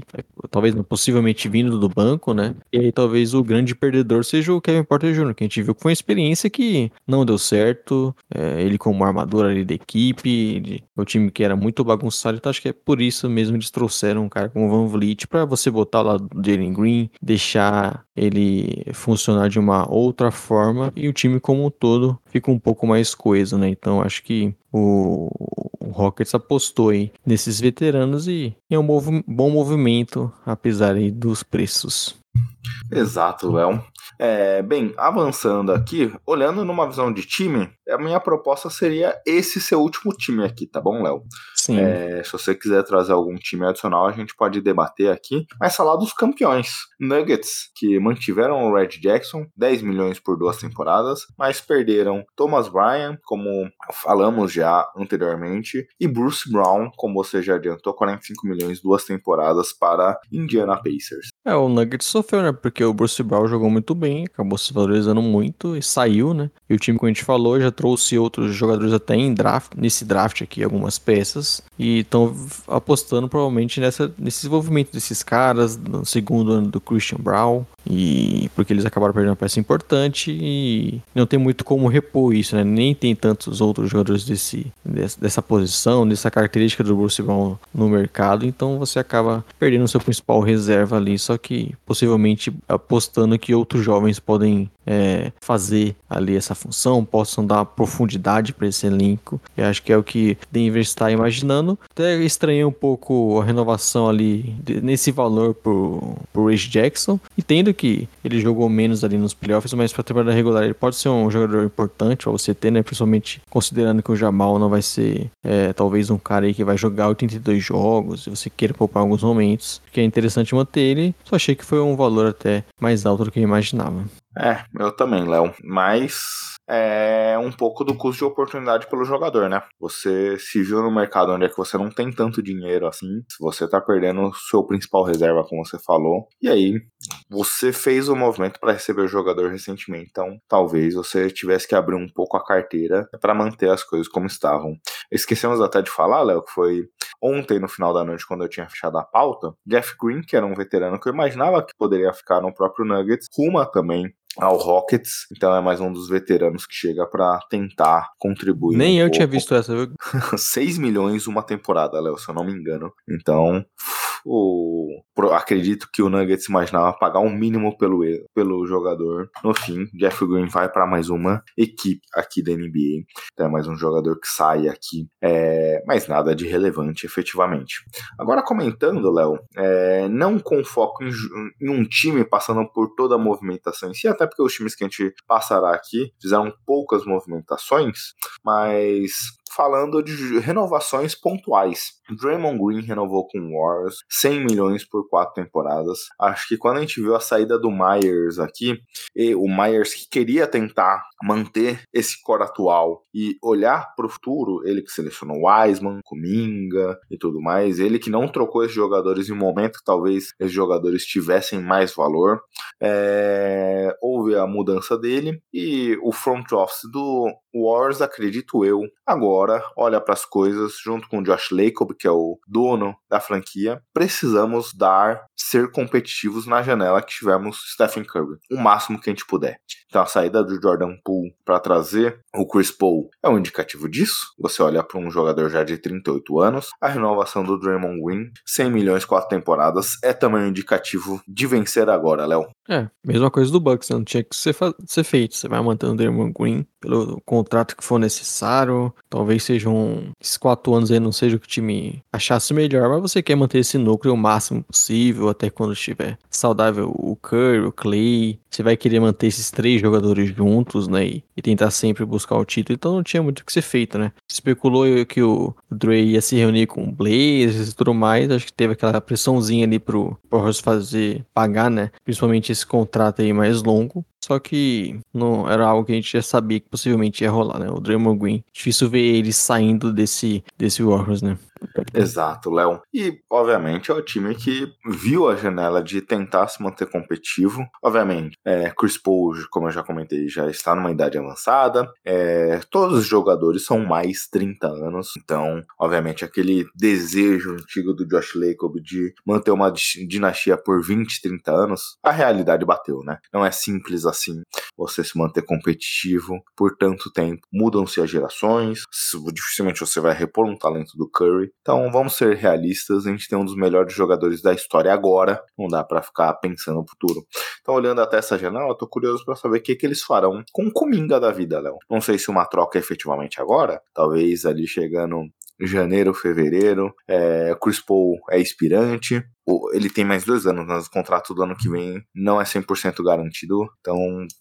talvez não, possivelmente vindo do banco, né? E aí talvez o grande perdedor seja o Kevin Porter Jr., que a gente viu que foi uma experiência que não deu certo, é, ele como armador ali da equipe, o time que era muito bagunçado, então acho que é por isso mesmo eles trouxeram um cara como o Van Vliet para você botar lá do Jalen Green, deixar ele funcionar de uma outra forma e o time como um todo fica um pouco mais coeso, né? Então acho que o, o Rockets apostou aí nesses veteranos e é um bom movimento, apesar aí dos preços. Exato, Léo. É, bem, avançando aqui, olhando numa visão de time, a minha proposta seria esse seu último time aqui, tá bom, Léo? Sim. É, se você quiser trazer algum time adicional, a gente pode debater aqui. Mas falar dos campeões. Nuggets, que mantiveram o Red Jackson, 10 milhões por duas temporadas, mas perderam Thomas Bryan, como falamos já anteriormente, e Bruce Brown, como você já adiantou, 45 milhões duas temporadas para Indiana Pacers. É, o Nuggets sofreu, né? Porque o Bruce Brown jogou muito bem, acabou se valorizando muito e saiu, né? E o time, como a gente falou, já trouxe outros jogadores até em draft, nesse draft aqui, algumas peças. E estão apostando provavelmente nessa, nesse desenvolvimento desses caras, no segundo ano do Christian Brown. E porque eles acabaram perdendo uma peça importante e não tem muito como repor isso, né? Nem tem tantos outros jogadores desse, dessa posição, dessa característica do Bruce Brown no mercado, então você acaba perdendo o seu principal reserva ali, só que possivelmente apostando que outros jovens podem é, fazer ali essa função, possam dar profundidade para esse elenco. Eu acho que é o que Denver está imaginando. Até estranhei um pouco a renovação ali nesse valor por, por Ray Jackson, tendo que ele jogou menos ali nos playoffs, mas para temporada regular ele pode ser um jogador importante para você ter, né? Principalmente considerando que o Jamal não vai ser é, talvez um cara aí que vai jogar 82 jogos, se você queira poupar alguns momentos, que é interessante manter ele. Só achei que foi um valor até mais alto do que eu imaginava. É, eu também, Léo. Mas é um pouco do custo de oportunidade pelo jogador, né? Você se viu no mercado onde é que você não tem tanto dinheiro assim, você tá perdendo o seu principal reserva, como você falou, e aí você fez o movimento para receber o jogador recentemente, então talvez você tivesse que abrir um pouco a carteira para manter as coisas como estavam. Esquecemos até de falar, Léo, que foi ontem no final da noite quando eu tinha fechado a pauta, Jeff Green, que era um veterano que eu imaginava que poderia ficar no próprio Nuggets, Ruma também ao Rockets, então é mais um dos veteranos que chega para tentar contribuir. Nem um eu pouco. tinha visto essa, viu? 6 milhões uma temporada, Léo, se eu não me engano. Então, o, acredito que o Nuggets imaginava pagar um mínimo pelo, pelo jogador. No fim, Jeff Green vai para mais uma equipe aqui da NBA. É mais um jogador que sai aqui. É, mas nada de relevante, efetivamente. Agora comentando, Léo, é, não com foco em, em, um time passando por toda a movimentação em si, até porque os times que a gente passará aqui fizeram poucas movimentações, mas falando de renovações pontuais. Draymond Green renovou com o Warriors 100 milhões por quatro temporadas. Acho que quando a gente viu a saída do Myers aqui, e o Myers que queria tentar manter esse core atual e olhar para o futuro, ele que selecionou Wiseman, Kuminga e tudo mais, ele que não trocou esses jogadores em um momento que talvez esses jogadores tivessem mais valor, é... houve a mudança dele e o front office do Warriors, acredito eu, agora olha para as coisas junto com o Josh Lacob, que é o dono da franquia. Precisamos dar, ser competitivos na janela que tivermos Stephen Curry, o máximo que a gente puder. Então a saída do Jordan Poole para trazer o Chris Paul é um indicativo disso. Você olha para um jogador já de 38 anos, a renovação do Draymond Green, 100 milhões quatro temporadas, é também um indicativo de vencer agora, Léo. É, mesma coisa do Bucks, não tinha que ser, ser feito. Você vai mantendo o Draymond Green pelo contrato que for necessário. Talvez sejam esses quatro anos aí não seja o que o time achasse melhor, mas você quer manter esse núcleo o máximo possível até quando estiver saudável o Curry, o Clay. Você vai querer manter esses três jogadores juntos, né? E, e tentar sempre buscar o título. Então não tinha muito o que ser feito, né? Especulou que o Dre ia se reunir com o Blazers e tudo mais. Acho que teve aquela pressãozinha ali pro Warriors fazer pagar, né? Principalmente esse contrato aí mais longo. Só que não era algo que a gente já sabia que possivelmente ia rolar, né? O Draymond Green. Difícil ver ele saindo desse, desse Warriors, né? Exato, Léo. E, obviamente, é o time que viu a janela de tentar se manter competitivo. Obviamente, é, Chris Paul, como eu já comentei, já está numa idade avançada. É, todos os jogadores são mais 30 anos. Então, obviamente, aquele desejo antigo do Josh Lacob de manter uma dinastia por 20, 30 anos, a realidade bateu, né? Não é simples assim você se manter competitivo por tanto tempo. Mudam-se as gerações, dificilmente você vai repor um talento do Curry. Então vamos ser realistas, a gente tem um dos melhores jogadores da história agora, não dá para ficar pensando no futuro. Então olhando até essa janela, eu tô curioso para saber o que, que eles farão com o Cominga da vida, Léo. Não sei se uma troca é efetivamente agora, talvez ali chegando janeiro, fevereiro. É, Chris Paul é expirante. Ele tem mais dois anos, mas o contrato do ano que vem não é 100% garantido. Então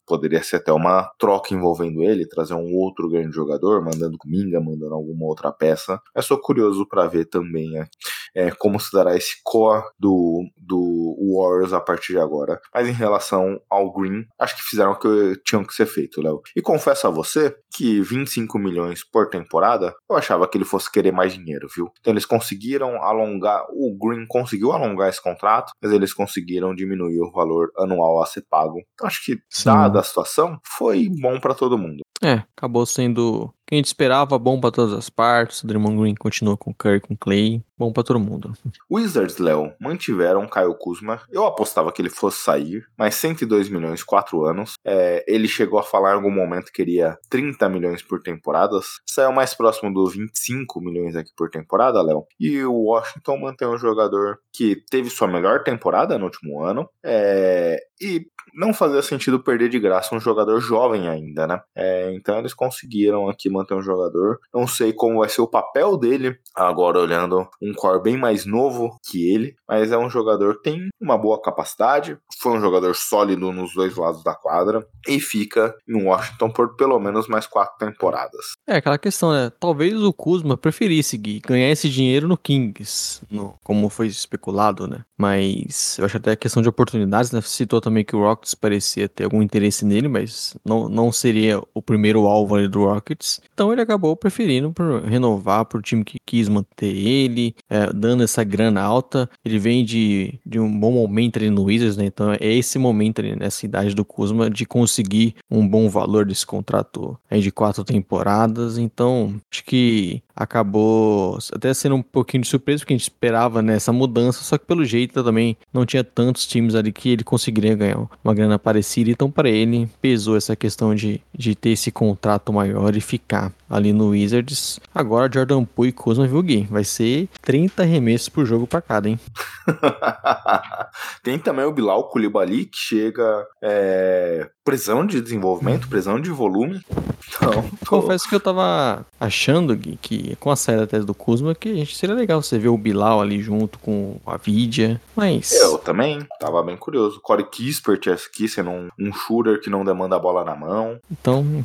poderia ser até uma troca envolvendo ele, trazer um outro grande jogador, mandando Minga, mandando alguma outra peça. Eu sou curioso para ver também. Né? É, como se dará esse core do, do Warriors a partir de agora. Mas em relação ao Green, acho que fizeram o que tinham que ser feito, Léo. E confesso a você que 25 milhões por temporada, eu achava que ele fosse querer mais dinheiro, viu? Então eles conseguiram alongar, o Green conseguiu alongar esse contrato, mas eles conseguiram diminuir o valor anual a ser pago. Então acho que, Sim. dada a situação, foi bom para todo mundo. É, acabou sendo que a gente esperava, bom para todas as partes. O Draymond Green continua com o Curry, com o Clay, bom para todo mundo. Wizards, Léo, mantiveram Kyle Kuzma. Eu apostava que ele fosse sair, mas 102 milhões, 4 anos. É, ele chegou a falar em algum momento que queria 30 milhões por temporadas. Saiu mais próximo dos 25 milhões aqui por temporada, Léo. E o Washington mantém um jogador que teve sua melhor temporada no último ano. É, e não fazia sentido perder de graça um jogador jovem ainda, né? É, então eles conseguiram aqui manter um jogador. Não sei como vai ser o papel dele, agora olhando um core bem mais novo que ele, mas é um jogador que tem uma boa capacidade, foi um jogador sólido nos dois lados da quadra e fica em Washington por pelo menos mais quatro temporadas. É aquela questão, né? Talvez o Kuzma preferisse ganhar esse dinheiro no Kings, no, como foi especulado, né? Mas eu acho até questão de oportunidades, né? Citou também que o Rockets parecia ter algum interesse nele, mas não, não seria o primeiro alvo ali do Rockets. Então ele acabou preferindo por renovar para o time que quis manter ele, é, dando essa grana alta. Ele vem de, de um bom momento ali no Wizards, né? Então é esse momento ali nessa idade do Kuzma de conseguir um bom valor desse contrato aí de quatro temporadas. Então acho que acabou até sendo um pouquinho de surpresa, porque a gente esperava nessa mudança, só que pelo jeito também não tinha tantos times ali que ele conseguiria ganhar uma grana parecida, então para ele pesou essa questão de, de ter esse contrato maior e ficar ali no Wizards. Agora Jordan Poole e Kuzma, viu Gui? Vai ser 30 remessos por jogo para cada, hein? Tem também o Bilal Koulibaly, que chega é, prisão de desenvolvimento, prisão de volume. Então, tô... Confesso que eu tava achando, Gui, que com a saída da tese do Kuzma, que a gente seria legal você ver o Bilal ali junto com a Vidia, mas... Eu também, tava bem curioso. Corey Kispert aqui sendo um, um shooter que não demanda a bola na mão. Então,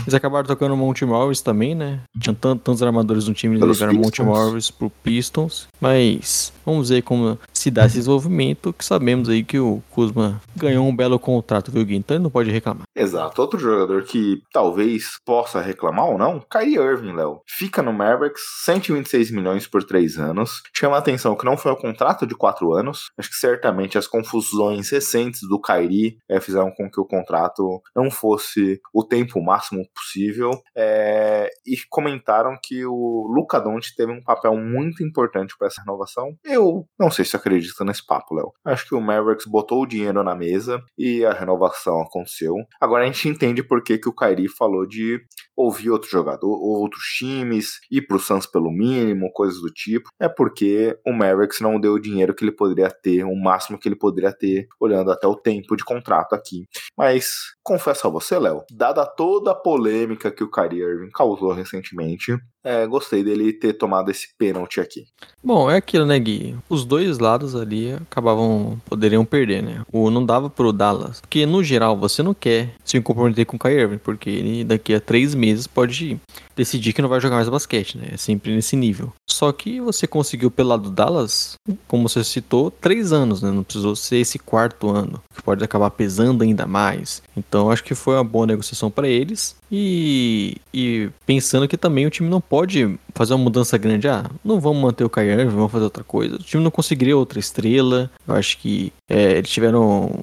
eles acabaram tocando Monte Morris também, né? Tinham tantos armadores no time, eles ligaram Monte Morris pro Pistons. Mas vamos ver como se dá esse desenvolvimento, que sabemos aí que o Kuzma ganhou um belo contrato, viu, Gui? Então ele não pode reclamar. Exato. Outro jogador que talvez possa reclamar ou não, Kyrie Irving, Léo. Fica no Mavericks, 126 milhões por 3 anos. Chama a atenção que não foi um contrato de 4 anos. Acho que certamente as confusões recentes do Kyrie é, fizeram com que o contrato não fosse o tempo máximo possível. É, e comentaram que o Luca Doncic teve um papel muito importante para essa renovação. Eu não sei se acredito nesse papo, Léo. Acho que o Mavericks botou o dinheiro na mesa e a renovação aconteceu. Agora a gente entende por que, que o Kyrie falou de ouvir outro jogador, outros times, ir pro Suns pelo mínimo, coisas do tipo. É porque o Mavericks não deu o dinheiro que ele poderia ter, o máximo que ele poderia ter, olhando até o tempo de contrato aqui. Mas confesso a você, Léo, dada toda a polêmica que o Kyrie Irving causou recentemente, é, gostei dele ter tomado esse pênalti aqui. Bom, é aquilo, né, Gui? Os dois lados ali acabavam, poderiam perder, né? O não dava pro Dallas. Porque, no geral, você não quer se comprometer com o Kyrie Irving, porque ele daqui a três meses pode decidir que não vai jogar mais basquete, né? É sempre nesse nível. Só que você conseguiu pelo lado do Dallas, como você citou, três anos, né? Não precisou ser esse quarto ano, que pode acabar pesando ainda mais. Então, acho que foi uma boa negociação para eles. E, e pensando que também o time não pode fazer uma mudança grande. Ah, não vamos manter o Kyrie, vamos fazer outra coisa. O time não conseguiria outra estrela. Eu acho que é, eles tiveram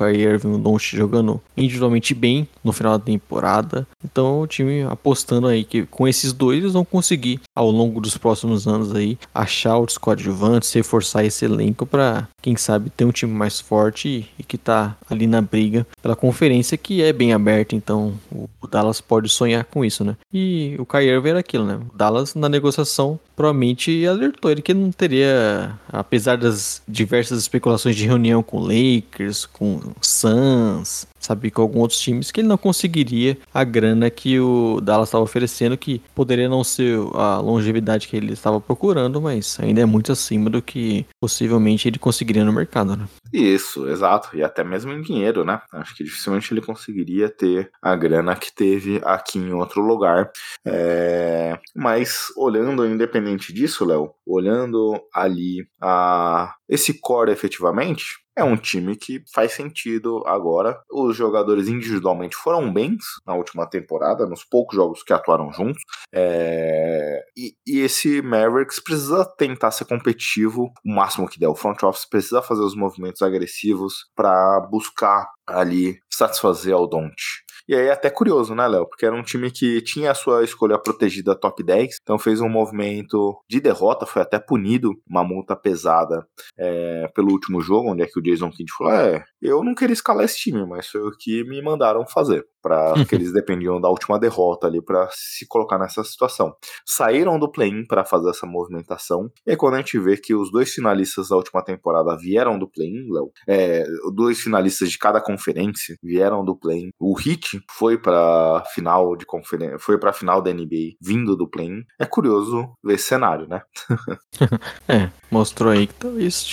Kyrie Irving e o Doncic jogando individualmente bem no final da temporada. Então o time apostando aí que com esses dois eles vão conseguir ao longo dos próximos anos aí achar outros coadjuvantes, reforçar esse elenco para quem sabe ter um time mais forte e que tá ali na briga pela conferência que é bem aberta, então o Dallas pode sonhar com isso, né? E o Kyrie Irving era aquilo, né? O Dallas na negociação provavelmente alertou ele que não teria, apesar das diversas especulações de reunião com Lakers, com Suns, sabia que alguns outros times que ele não conseguiria a grana que o Dallas estava oferecendo, que poderia não ser a longevidade que ele estava procurando, mas ainda é muito acima do que possivelmente ele conseguiria no mercado, né? Isso, exato. E até mesmo em dinheiro, né? Acho que dificilmente ele conseguiria ter a grana que teve aqui em outro lugar. É... Mas olhando independente disso, Léo, olhando ali a esse core efetivamente, é um time que faz sentido agora. Os jogadores individualmente foram bens na última temporada, nos poucos jogos que atuaram juntos. É... E, e, esse Mavericks precisa tentar ser competitivo o máximo que der. O front office precisa fazer os movimentos agressivos para buscar ali satisfazer ao Don't. E aí é até curioso, né, Léo? Porque era um time que tinha a sua escolha protegida top 10, então fez um movimento de derrota, foi até punido, uma multa pesada é, pelo último jogo, onde é que o Jason Kidd falou: é, eu não queria escalar esse time, mas foi o que me mandaram fazer para que eles dependiam da última derrota ali para se colocar nessa situação. Saíram do play-in para fazer essa movimentação. E aí, quando a gente vê que os dois finalistas da última temporada vieram do play-in, Léo, é, dois finalistas de cada conferência vieram do play-in. O Heat foi para final de conferência, foi para final da NBA vindo do play-in. É curioso ver esse cenário, né? é, mostrou aí que talvez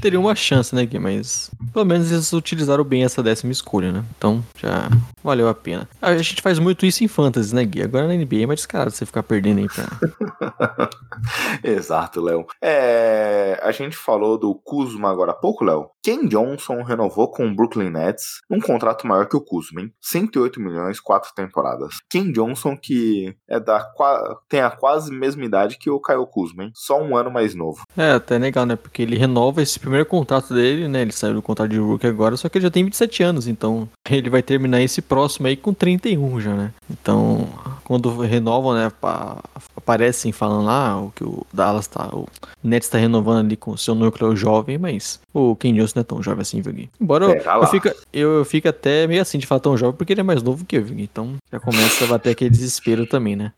teria uma chance, né, Gui? Mas pelo menos eles utilizaram bem essa décima escolha, né? Então já valeu a pena. A gente faz muito isso em fantasy, né, Gui? Agora na NBA é mais descarado você ficar perdendo aí pra. Exato, Léo. É, a gente falou do Kuzma agora há pouco, Léo. Ken Johnson renovou com o Brooklyn Nets um contrato maior que o Kuzma, hein? 108 milhões, quatro temporadas. Ken Johnson, que é da tem a quase mesma idade que o Kyle Kuzma, hein? Só um ano mais novo. É, até legal, né? Porque ele renova esse primeiro contrato dele, né? Ele saiu do contrato de rookie agora, só que ele já tem 27 anos, então ele vai terminar esse próximo aí com 31 já, né? Então, quando renovam, né? Aparecem falando lá o que o Dallas tá. O Nets tá renovando ali com o seu núcleo jovem, mas o Ken Johnson não é tão jovem assim, Vig. Embora eu, eu, fico, eu, eu fico até meio assim de falar tão jovem porque ele é mais novo que eu, Vig. Então já começa a bater aquele desespero também, né?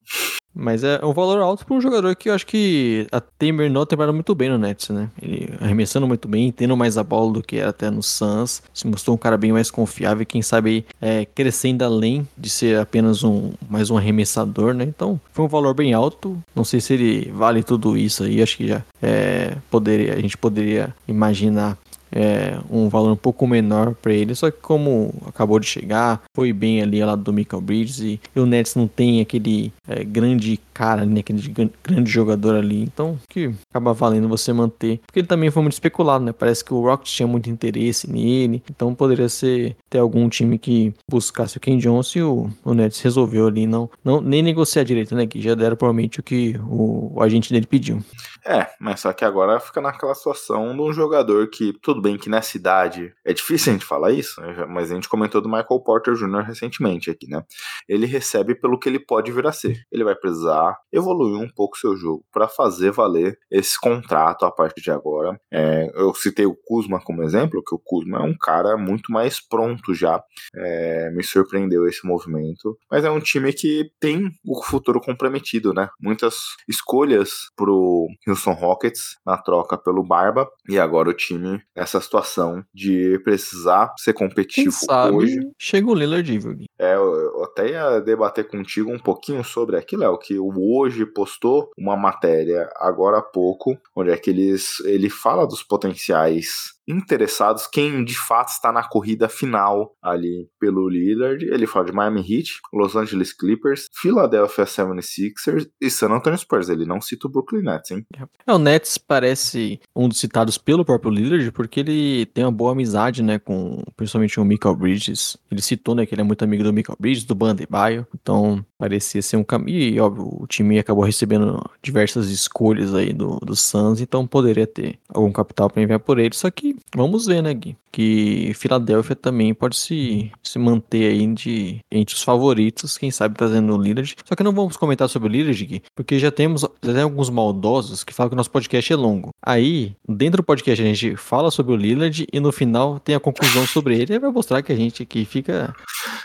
Mas é um valor alto para um jogador que eu acho que terminou a temporada muito bem no Nets, né? Ele arremessando muito bem, tendo mais a bola do que era até no Suns. Se mostrou um cara bem mais confiável e quem sabe é, crescendo além de ser apenas um mais um arremessador, né? Então foi um valor bem alto. Não sei se ele vale tudo isso aí. Acho que já é, poderia, a gente poderia imaginar é, um valor um pouco menor para ele. Só que como acabou de chegar, foi bem ali ao lado do Michael Bridges e, o Nets não tem aquele é, grande cara, né, aquele grande jogador ali, então que acaba valendo você manter. Porque ele também foi muito especulado, né? Parece que o Rockets tinha muito interesse nele, então poderia ser ter algum time que buscasse o Ken Johnson e o, o Nets resolveu ali não, não nem negociar direito, né? Que já deram provavelmente o que o, o agente dele pediu. É, mas só que agora fica naquela situação de um jogador que, tudo bem que nessa idade é difícil a gente falar isso, né, mas a gente comentou do Michael Porter Jr. recentemente aqui, né? Ele recebe pelo que ele pode vir a ser. Ele vai precisar evoluir um pouco seu jogo para fazer valer esse contrato a partir de agora. É, eu citei o Kuzma como exemplo, que o Kuzma é um cara muito mais pronto já. É, me surpreendeu esse movimento, mas é um time que tem o futuro comprometido, né? Muitas escolhas pro Houston Rockets na troca pelo Barba e agora o time nessa situação de precisar ser competitivo sabe, hoje. Chega o Lillard, É, eu até ia debater contigo um pouquinho sobre aquilo, é o que o hoje postou uma matéria agora há pouco, onde é que eles, ele fala dos potenciais interessados, quem de fato está na corrida final ali pelo Lillard. Ele fala de Miami Heat, Los Angeles Clippers, Philadelphia 76ers e San Antonio Spurs. Ele não cita o Brooklyn Nets, hein? É, o Nets parece um dos citados pelo próprio Lillard, porque ele tem uma boa amizade, né, com principalmente o Michael Bridges. Ele citou, né, que ele é muito amigo do Michael Bridges, do Bandebaio. Então, parecia ser um caminho. E, óbvio, o time acabou recebendo diversas escolhas aí do, do Suns, então poderia ter algum capital para enviar por ele. Só que vamos ver, né, Gui? Que Filadélfia também pode se, se manter aí de, entre os favoritos, quem sabe trazendo o Lillard. Só que não vamos comentar sobre o Lillard, Gui, porque já temos já tem alguns maldosos que falam que o nosso podcast é longo. Aí, dentro do podcast, a gente fala sobre o Lillard e no final tem a conclusão sobre ele e vai mostrar que a gente aqui fica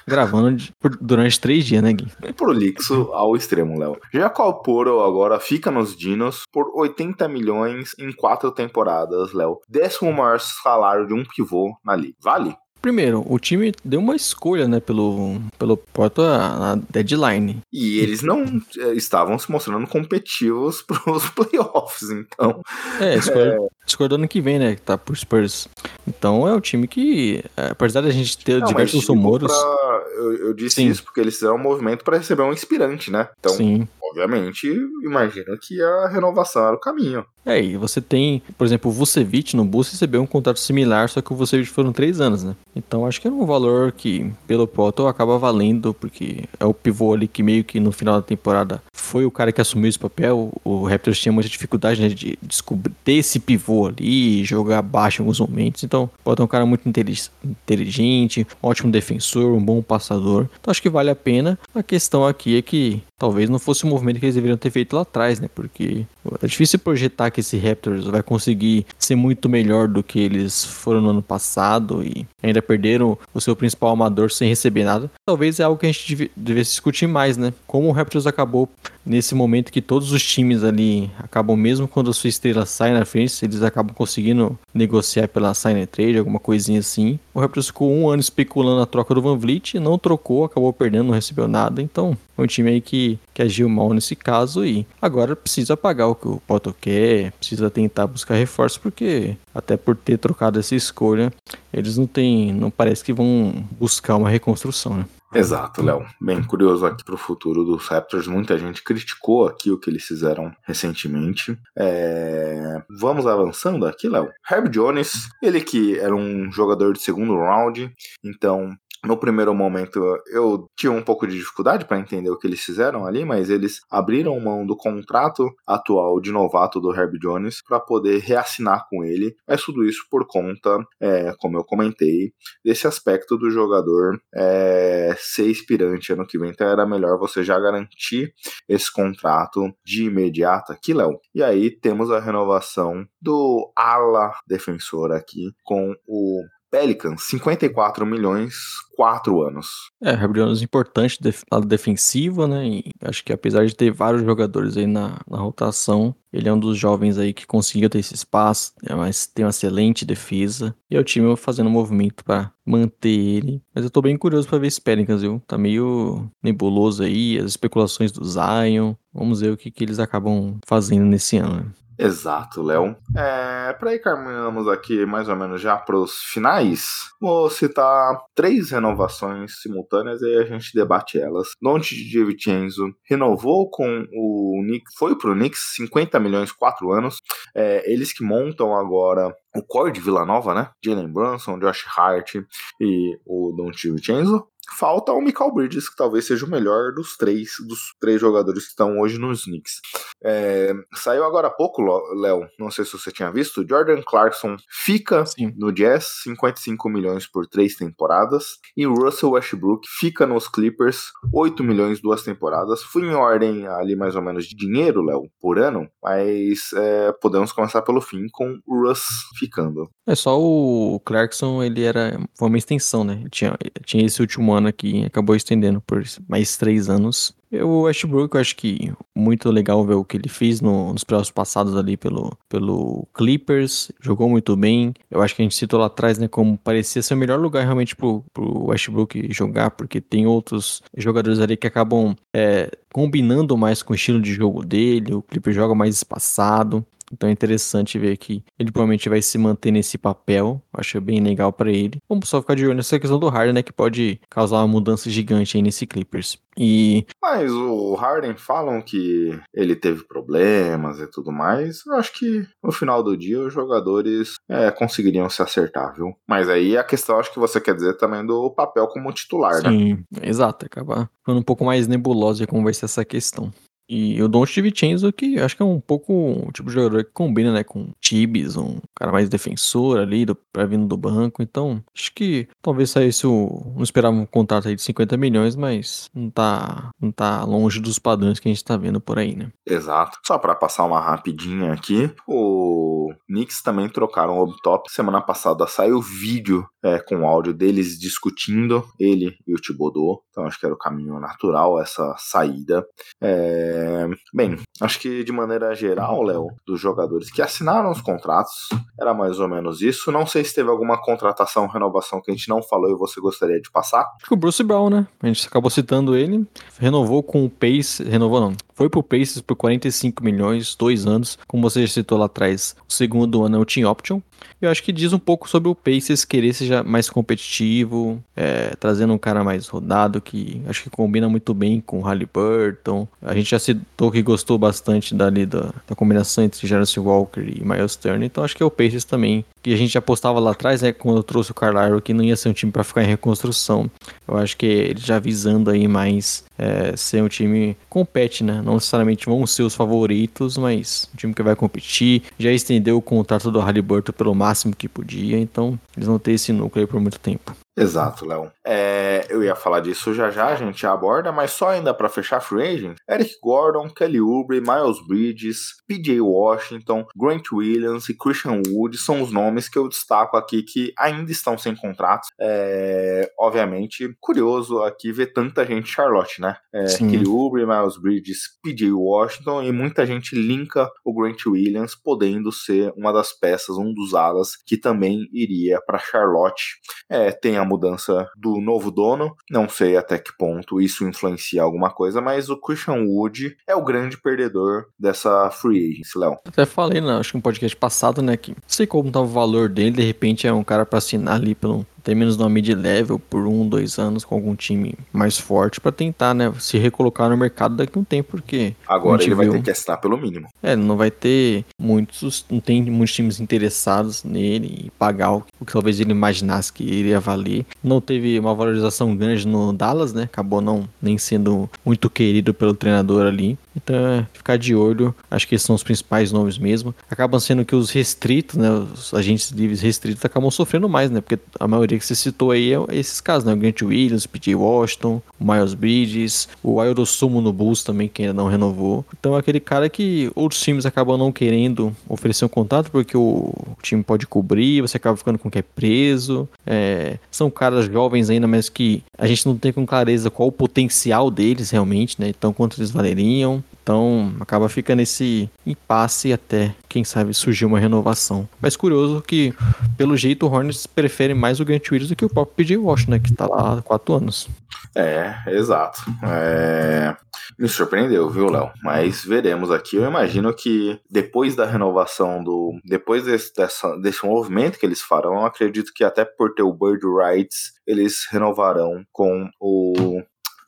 gravando durante três dias, né, Gui? Prolixo ao extremo, Léo. Jacob Poro agora fica nos Dinos por 80 milhões em quatro temporadas, Léo. Décimo maior salário de um pivô na liga. Vale? Primeiro, o time deu uma escolha, né, pelo, pelo Porto na deadline. E eles não é, estavam se mostrando competitivos pros playoffs, então. É, escolha, é... escolha do ano que vem, né, que tá por Spurs. Então é o time que, é, apesar da gente ter não, diversos rumores. Pra... Eu, eu, disse Sim. isso porque eles fizeram um movimento para receber um inspirante, né? Então, Sim. obviamente, imagina que a renovação era o caminho. É, e você tem, por exemplo, o Vucevic no Bulls recebeu um contrato similar, só que o Vucevic foram três anos, né? Então acho que é um valor que, pelo Porto, acaba valendo, porque é o pivô ali que meio que no final da temporada foi o cara que assumiu esse papel. O Raptors tinha muita dificuldade né, de descobrir ter esse pivô ali, jogar baixo em alguns momentos. Então, Porto é um cara muito inteligente, ótimo defensor, um bom passador. Então acho que vale a pena. A questão aqui é que talvez não fosse o movimento que eles deveriam ter feito lá atrás, né? Porque é difícil projetar que esse Raptors vai conseguir ser muito melhor do que eles foram no ano passado e ainda perderam o seu principal amador sem receber nada. Talvez é algo que a gente devesse discutir mais, né? Como o Raptors acabou nesse momento que todos os times ali acabam, mesmo quando a sua estrela sai na frente, eles acabam conseguindo negociar pela sign trade, alguma coisinha assim. O Raptors ficou um ano especulando a troca do Van Vliet, não trocou, acabou perdendo, não recebeu nada. Então, é um time aí que, que agiu mal nesse caso e agora precisa pagar o que o Porto quer, precisa tentar buscar reforço, porque até por ter trocado essa escolha, eles não tem, não parece que vão buscar uma reconstrução, né? Exato, Léo. Bem curioso aqui para o futuro dos Raptors. Muita gente criticou aqui o que eles fizeram recentemente. É... Vamos avançando aqui, Léo. Herb Jones, ele que era um jogador de segundo round, então no primeiro momento eu tinha um pouco de dificuldade para entender o que eles fizeram ali, mas eles abriram mão do contrato atual de novato do Herb Jones para poder reassinar com ele. Mas tudo isso por conta, é, como eu comentei, desse aspecto do jogador é, ser inspirante ano que vem. Então era melhor você já garantir esse contrato de imediato aqui, Léo. E aí temos a renovação do ala defensor aqui com o Pelicans, 54 milhões, 4 anos. É, Herbert Jones importante do lado defensivo, né? E acho que apesar de ter vários jogadores aí na, na rotação, ele é um dos jovens aí que conseguiu ter esse espaço, é, mas tem uma excelente defesa. E é o time fazendo um movimento para manter ele. Mas eu tô bem curioso para ver esse Pelicans, viu? Tá meio nebuloso aí, as especulações do Zion. Vamos ver o que, que eles acabam fazendo nesse ano. Exato, Léo. É, para ir caminhamos aqui mais ou menos já para os finais, vou citar três renovações simultâneas e a gente debate elas. Dante de Vincenzo renovou com o Nick, foi pro Knicks 50 milhões, 4 anos. É, eles que montam agora o core de Vila Nova, né? Jalen Brunson, Josh Hart e o Don Vincenzo. Falta o Michael Bridges, que talvez seja o melhor dos três, dos três jogadores que estão hoje nos Knicks. É, saiu agora há pouco, Léo, não sei se você tinha visto, Jordan Clarkson fica Sim. no Jazz, 55 milhões por três temporadas, e Russell Westbrook fica nos Clippers, 8 milhões duas temporadas. Fui em ordem ali mais ou menos de dinheiro, Léo, por ano, mas é, podemos começar pelo fim com o Russ ficando. É só o Clarkson, ele era foi uma extensão, né? Tinha, tinha esse último ano aqui, acabou estendendo por mais três anos. O Westbrook, eu acho que muito legal ver o que ele fez no, nos playoffs passados ali pelo, pelo Clippers. Jogou muito bem. Eu acho que a gente citou lá atrás, né, como parecia ser o melhor lugar realmente pro, pro Westbrook jogar, porque tem outros jogadores ali que acabam é, combinando mais com o estilo de jogo dele. O Clippers joga mais espaçado. Então é interessante ver que ele provavelmente vai se manter nesse papel. Acho bem legal para ele. Vamos só ficar de olho nessa questão do Harden, né? Que pode causar uma mudança gigante aí nesse Clippers. E. Mas o Harden falam que ele teve problemas e tudo mais. Eu acho que no final do dia os jogadores é, conseguiriam se acertar, viu? Mas aí a questão, acho que você quer dizer também do papel como titular, Sim, né? Sim, exato. Acabar ficando um pouco mais nebulosa como vai ser essa questão. E o Don Vincenzo, que acho que é um pouco o tipo de jogador que combina, né, com Tibis, um cara mais defensor ali, do, pra vindo do banco. Então, acho que talvez saísse o. Não esperava um contrato aí de 50 milhões, mas não tá, não tá longe dos padrões que a gente tá vendo por aí, né? Exato. Só para passar uma rapidinha aqui, o Knicks também trocaram o top. Semana passada saiu vídeo é, com áudio deles discutindo, ele e o Thibodeau. Então, acho que era o caminho natural essa saída. É É... Bem, acho que de maneira geral, Léo, dos jogadores que assinaram os contratos, era mais ou menos isso. Não sei se teve alguma contratação, renovação que a gente não falou e você gostaria de passar. Acho que o Bruce Brown, né? A gente acabou citando ele, renovou com o Pace, renovou não, foi pro Pacers por 45 milhões, dois anos, como você já citou lá atrás. O segundo ano é o Team Option. Eu acho que diz um pouco sobre o Pacers querer ser mais competitivo, é, trazendo um cara mais rodado, que acho que combina muito bem com o Halliburton. A gente já citou que gostou bastante dali da, da combinação entre Jarvis Walker e Miles Turner, então acho que é o Pacers também, que a gente apostava lá atrás, né, quando eu trouxe o Carlisle, que não ia ser um time para ficar em reconstrução. Eu acho que ele já visando aí mais é, ser um time compete, né? Não necessariamente vão ser os favoritos, mas um time que vai competir. Já estendeu o contrato do Halliburton pelo máximo que podia, então eles vão ter esse núcleo aí por muito tempo. Exato, Léo. É, eu ia falar disso já já, a gente aborda, mas só ainda para fechar free agent, Eric Gordon, Kelly Oubre, Miles Bridges, PJ Washington, Grant Williams e Christian Wood são os nomes que eu destaco aqui que ainda estão sem contratos. É, obviamente, curioso aqui ver tanta gente Charlotte, né? É, Kelly Oubre, Miles Bridges, PJ Washington e muita gente linka o Grant Williams podendo ser uma das peças, um dos alas que também iria para Charlotte. É, tem a mudança do novo dono. Não sei até que ponto isso influencia alguma coisa, mas o Christian Wood é o grande perdedor dessa free agency, Léo. Até falei, né, acho que no podcast passado, né, que não sei como tá o valor dele, de repente é um cara para assinar ali pelo ter menos no mid-level por um, dois anos com algum time mais forte para tentar, né, se recolocar no mercado daqui a um tempo, porque... Agora ele vai ter que assinar pelo mínimo. É, não vai ter muitos, não tem muitos times interessados nele e pagar o que talvez ele imaginasse que iria valer. Não teve uma valorização grande no Dallas, né, acabou não nem sendo muito querido pelo treinador ali. Então, é ficar de olho. Acho que esses são os principais nomes mesmo. Acabam sendo que os restritos, né? Os agentes livres restritos acabam sofrendo mais, né? Porque a maioria que você citou aí é esses casos, né? O Grant Williams, o P.J. Washington, o Miles Bridges, o Aerosumo no Bulls também, que ainda não renovou. Então, é aquele cara que outros times acabam não querendo oferecer um contrato porque o time pode cobrir, você acaba ficando com o que é preso. É, são caras jovens ainda, mas que a gente não tem com clareza qual o potencial deles realmente, né? Então, quanto eles valeriam. Então acaba ficando esse impasse até, quem sabe, surgir uma renovação. Mas curioso que, pelo jeito, o Hornets prefere mais o Grant Williams do que o próprio PJ Washington, né, que está lá há quatro anos. É, exato. É... Me surpreendeu, viu, Léo? Mas veremos aqui. Eu imagino que depois da renovação do. Depois desse, dessa, desse movimento que eles farão, eu acredito que até por ter o Bird Rights, eles renovarão com o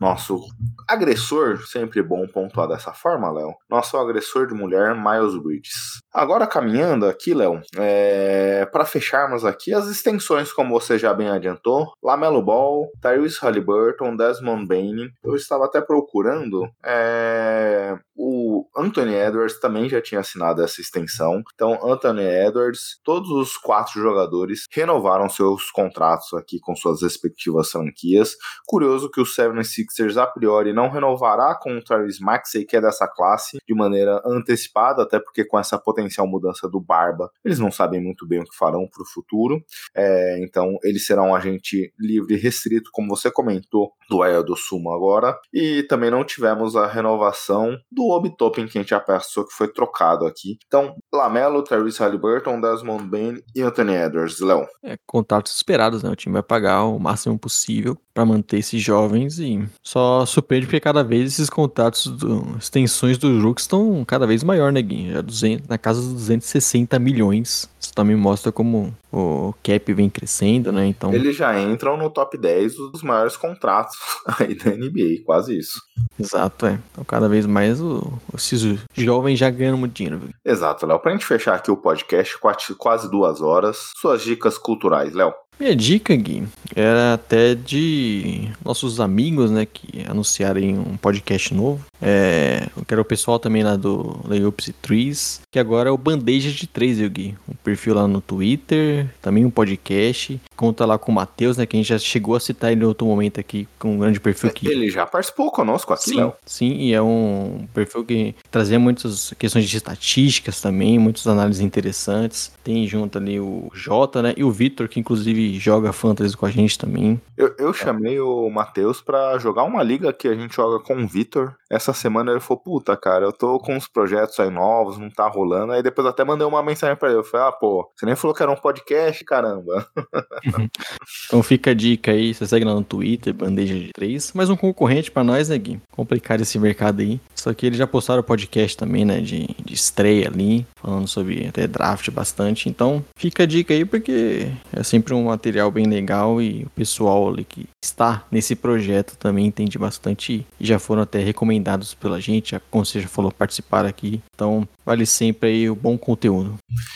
nosso agressor, sempre bom pontuar dessa forma, Léo. Nosso agressor de mulher, Miles Bridges. Agora caminhando aqui, Léo, é... para fecharmos aqui as extensões, como você já bem adiantou, Lamelo Ball, Tyrese Halliburton, Desmond Bain. Eu estava até procurando é... o Anthony Edwards também já tinha assinado essa extensão. Então, Anthony Edwards, todos os quatro jogadores renovaram seus contratos aqui com suas respectivas franquias. Curioso que o 76ers a priori não renovará com o Tyrese Maxey, que é dessa classe, de maneira antecipada, até porque com essa potencial mudança do Barba, eles não sabem muito bem o que farão para o futuro. É, então, ele será um agente livre e restrito, como você comentou, do Aya do Sumo agora. E também não tivemos a renovação do Obi Toppin, que a gente já pensou que foi trocado aqui. Então, Lamelo, Tyrese Halliburton, Desmond Bain e Anthony Edwards, Léo. É, contratos esperados, né? O time vai pagar o máximo possível para manter esses jovens e só surpreende porque cada vez esses contratos, do, extensões dos Rooks estão cada vez maior, né, Gui? Já 200, na casa dos 260 milhões. Isso também mostra como o cap vem crescendo, né? Então eles já entram no top 10 dos maiores contratos aí da NBA, quase isso. Exato, é. Então cada vez mais o, esses jovens já ganham muito dinheiro. Exato, Léo. Pra gente fechar aqui o podcast, quase duas horas, suas dicas culturais, Léo. Minha dica, Gui, era até de nossos amigos, né, que anunciarem um podcast novo. É, eu quero o pessoal também lá do Layups Trees, que agora é o Bandeja de Três, viu, Gui? Um perfil lá no Twitter, também um podcast. Conta lá com o Matheus, né, que a gente já chegou a citar ele em outro momento aqui, com um grande perfil que... Ele já participou conosco aqui, sim, Léo. Sim, e é um perfil que trazia muitas questões de estatísticas também, muitas análises interessantes. Tem junto ali o Jota, né, e o Vitor, que inclusive joga fantasy com a gente também. Eu, eu chamei o Matheus pra jogar uma liga que a gente joga com o Vitor. Essa semana ele falou, puta, cara, eu tô com uns projetos aí novos, não tá rolando. Aí depois até mandei uma mensagem pra ele. Eu falei, ah, pô, você nem falou que era um podcast, caramba. então fica a dica aí, você segue lá no Twitter, Bandeja de 3. Mais um concorrente pra nós, né, Gui? Complicar esse mercado aí. Só que eles já postaram o podcast também, né, de, de estreia ali, falando sobre até draft bastante. Então fica a dica aí, porque é sempre um material bem legal e o pessoal ali que está nesse projeto também entende bastante e já foram até recomendados pela gente, como você já falou, participar aqui. Então vale sempre aí o bom conteúdo.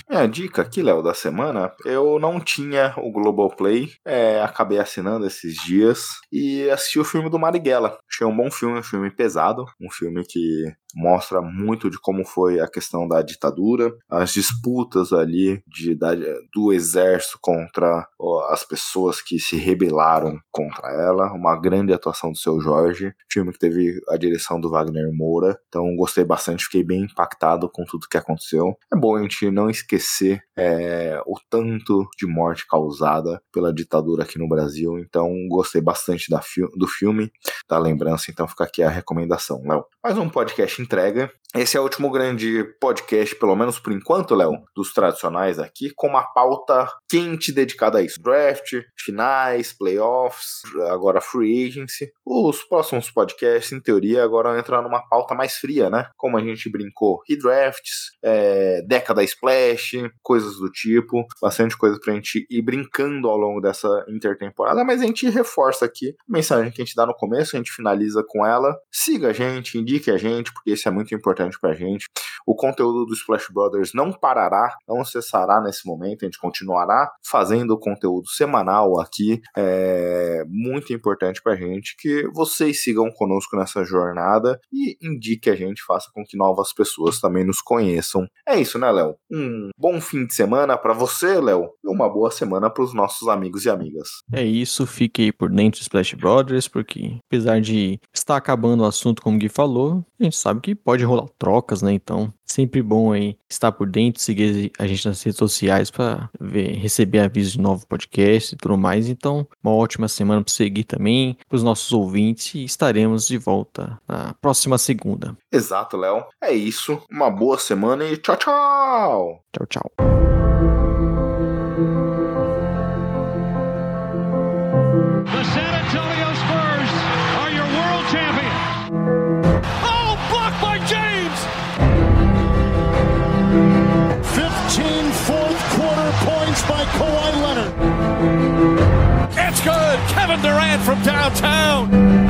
Minha dica aqui, Léo, da semana, eu não tinha o Globoplay, é, acabei assinando esses dias e assisti o filme do Marighella. Achei um bom filme, um filme pesado, um filme que mostra muito de como foi a questão da ditadura, as disputas ali de, da, do exército contra ó, as pessoas que se rebelaram contra ela, uma grande atuação do seu Jorge, filme que teve a direção do Wagner Moura, então gostei bastante, fiquei bem impactado com tudo que aconteceu. É bom a gente não esquecer é, o tanto de morte causada pela ditadura aqui no Brasil, então gostei bastante da fi do filme, da lembrança, então fica aqui a recomendação, Léo. Mais um podcast entrega. Esse é o último grande podcast, pelo menos por enquanto, Léo, dos tradicionais aqui, com uma pauta quente dedicada a isso. Draft, finais, playoffs, agora free agency. Os próximos podcasts, em teoria, agora entrar numa pauta mais fria, né? Como a gente brincou, redrafts, é, década splash, coisas do tipo. Bastante coisa pra gente ir brincando ao longo dessa intertemporada, mas a gente reforça aqui a mensagem que a gente dá no começo, a gente finaliza com ela. Siga a gente, indique a gente, porque isso é muito importante pra gente. O conteúdo do Splash Brothers não parará, não cessará nesse momento, a gente continuará fazendo conteúdo semanal aqui. É muito importante pra gente que vocês sigam conosco nessa jornada e indique a gente, faça com que novas pessoas também nos conheçam. É isso, né, Léo? Um bom fim de semana para você, Léo, e uma boa semana para os nossos amigos e amigas. É isso, fique aí por dentro do Splash Brothers, porque apesar de estar acabando o assunto, como o Gui falou, a gente sabe que pode rolar trocas, né? Então, sempre bom aí estar por dentro, seguir a gente nas redes sociais para receber avisos de novo podcast e tudo mais. Então, uma ótima semana para seguir também, para os nossos ouvintes e estaremos de volta na próxima segunda. Exato, Léo. É isso. Uma boa semana e tchau, tchau. Tchau, tchau. Kevin Durant from downtown.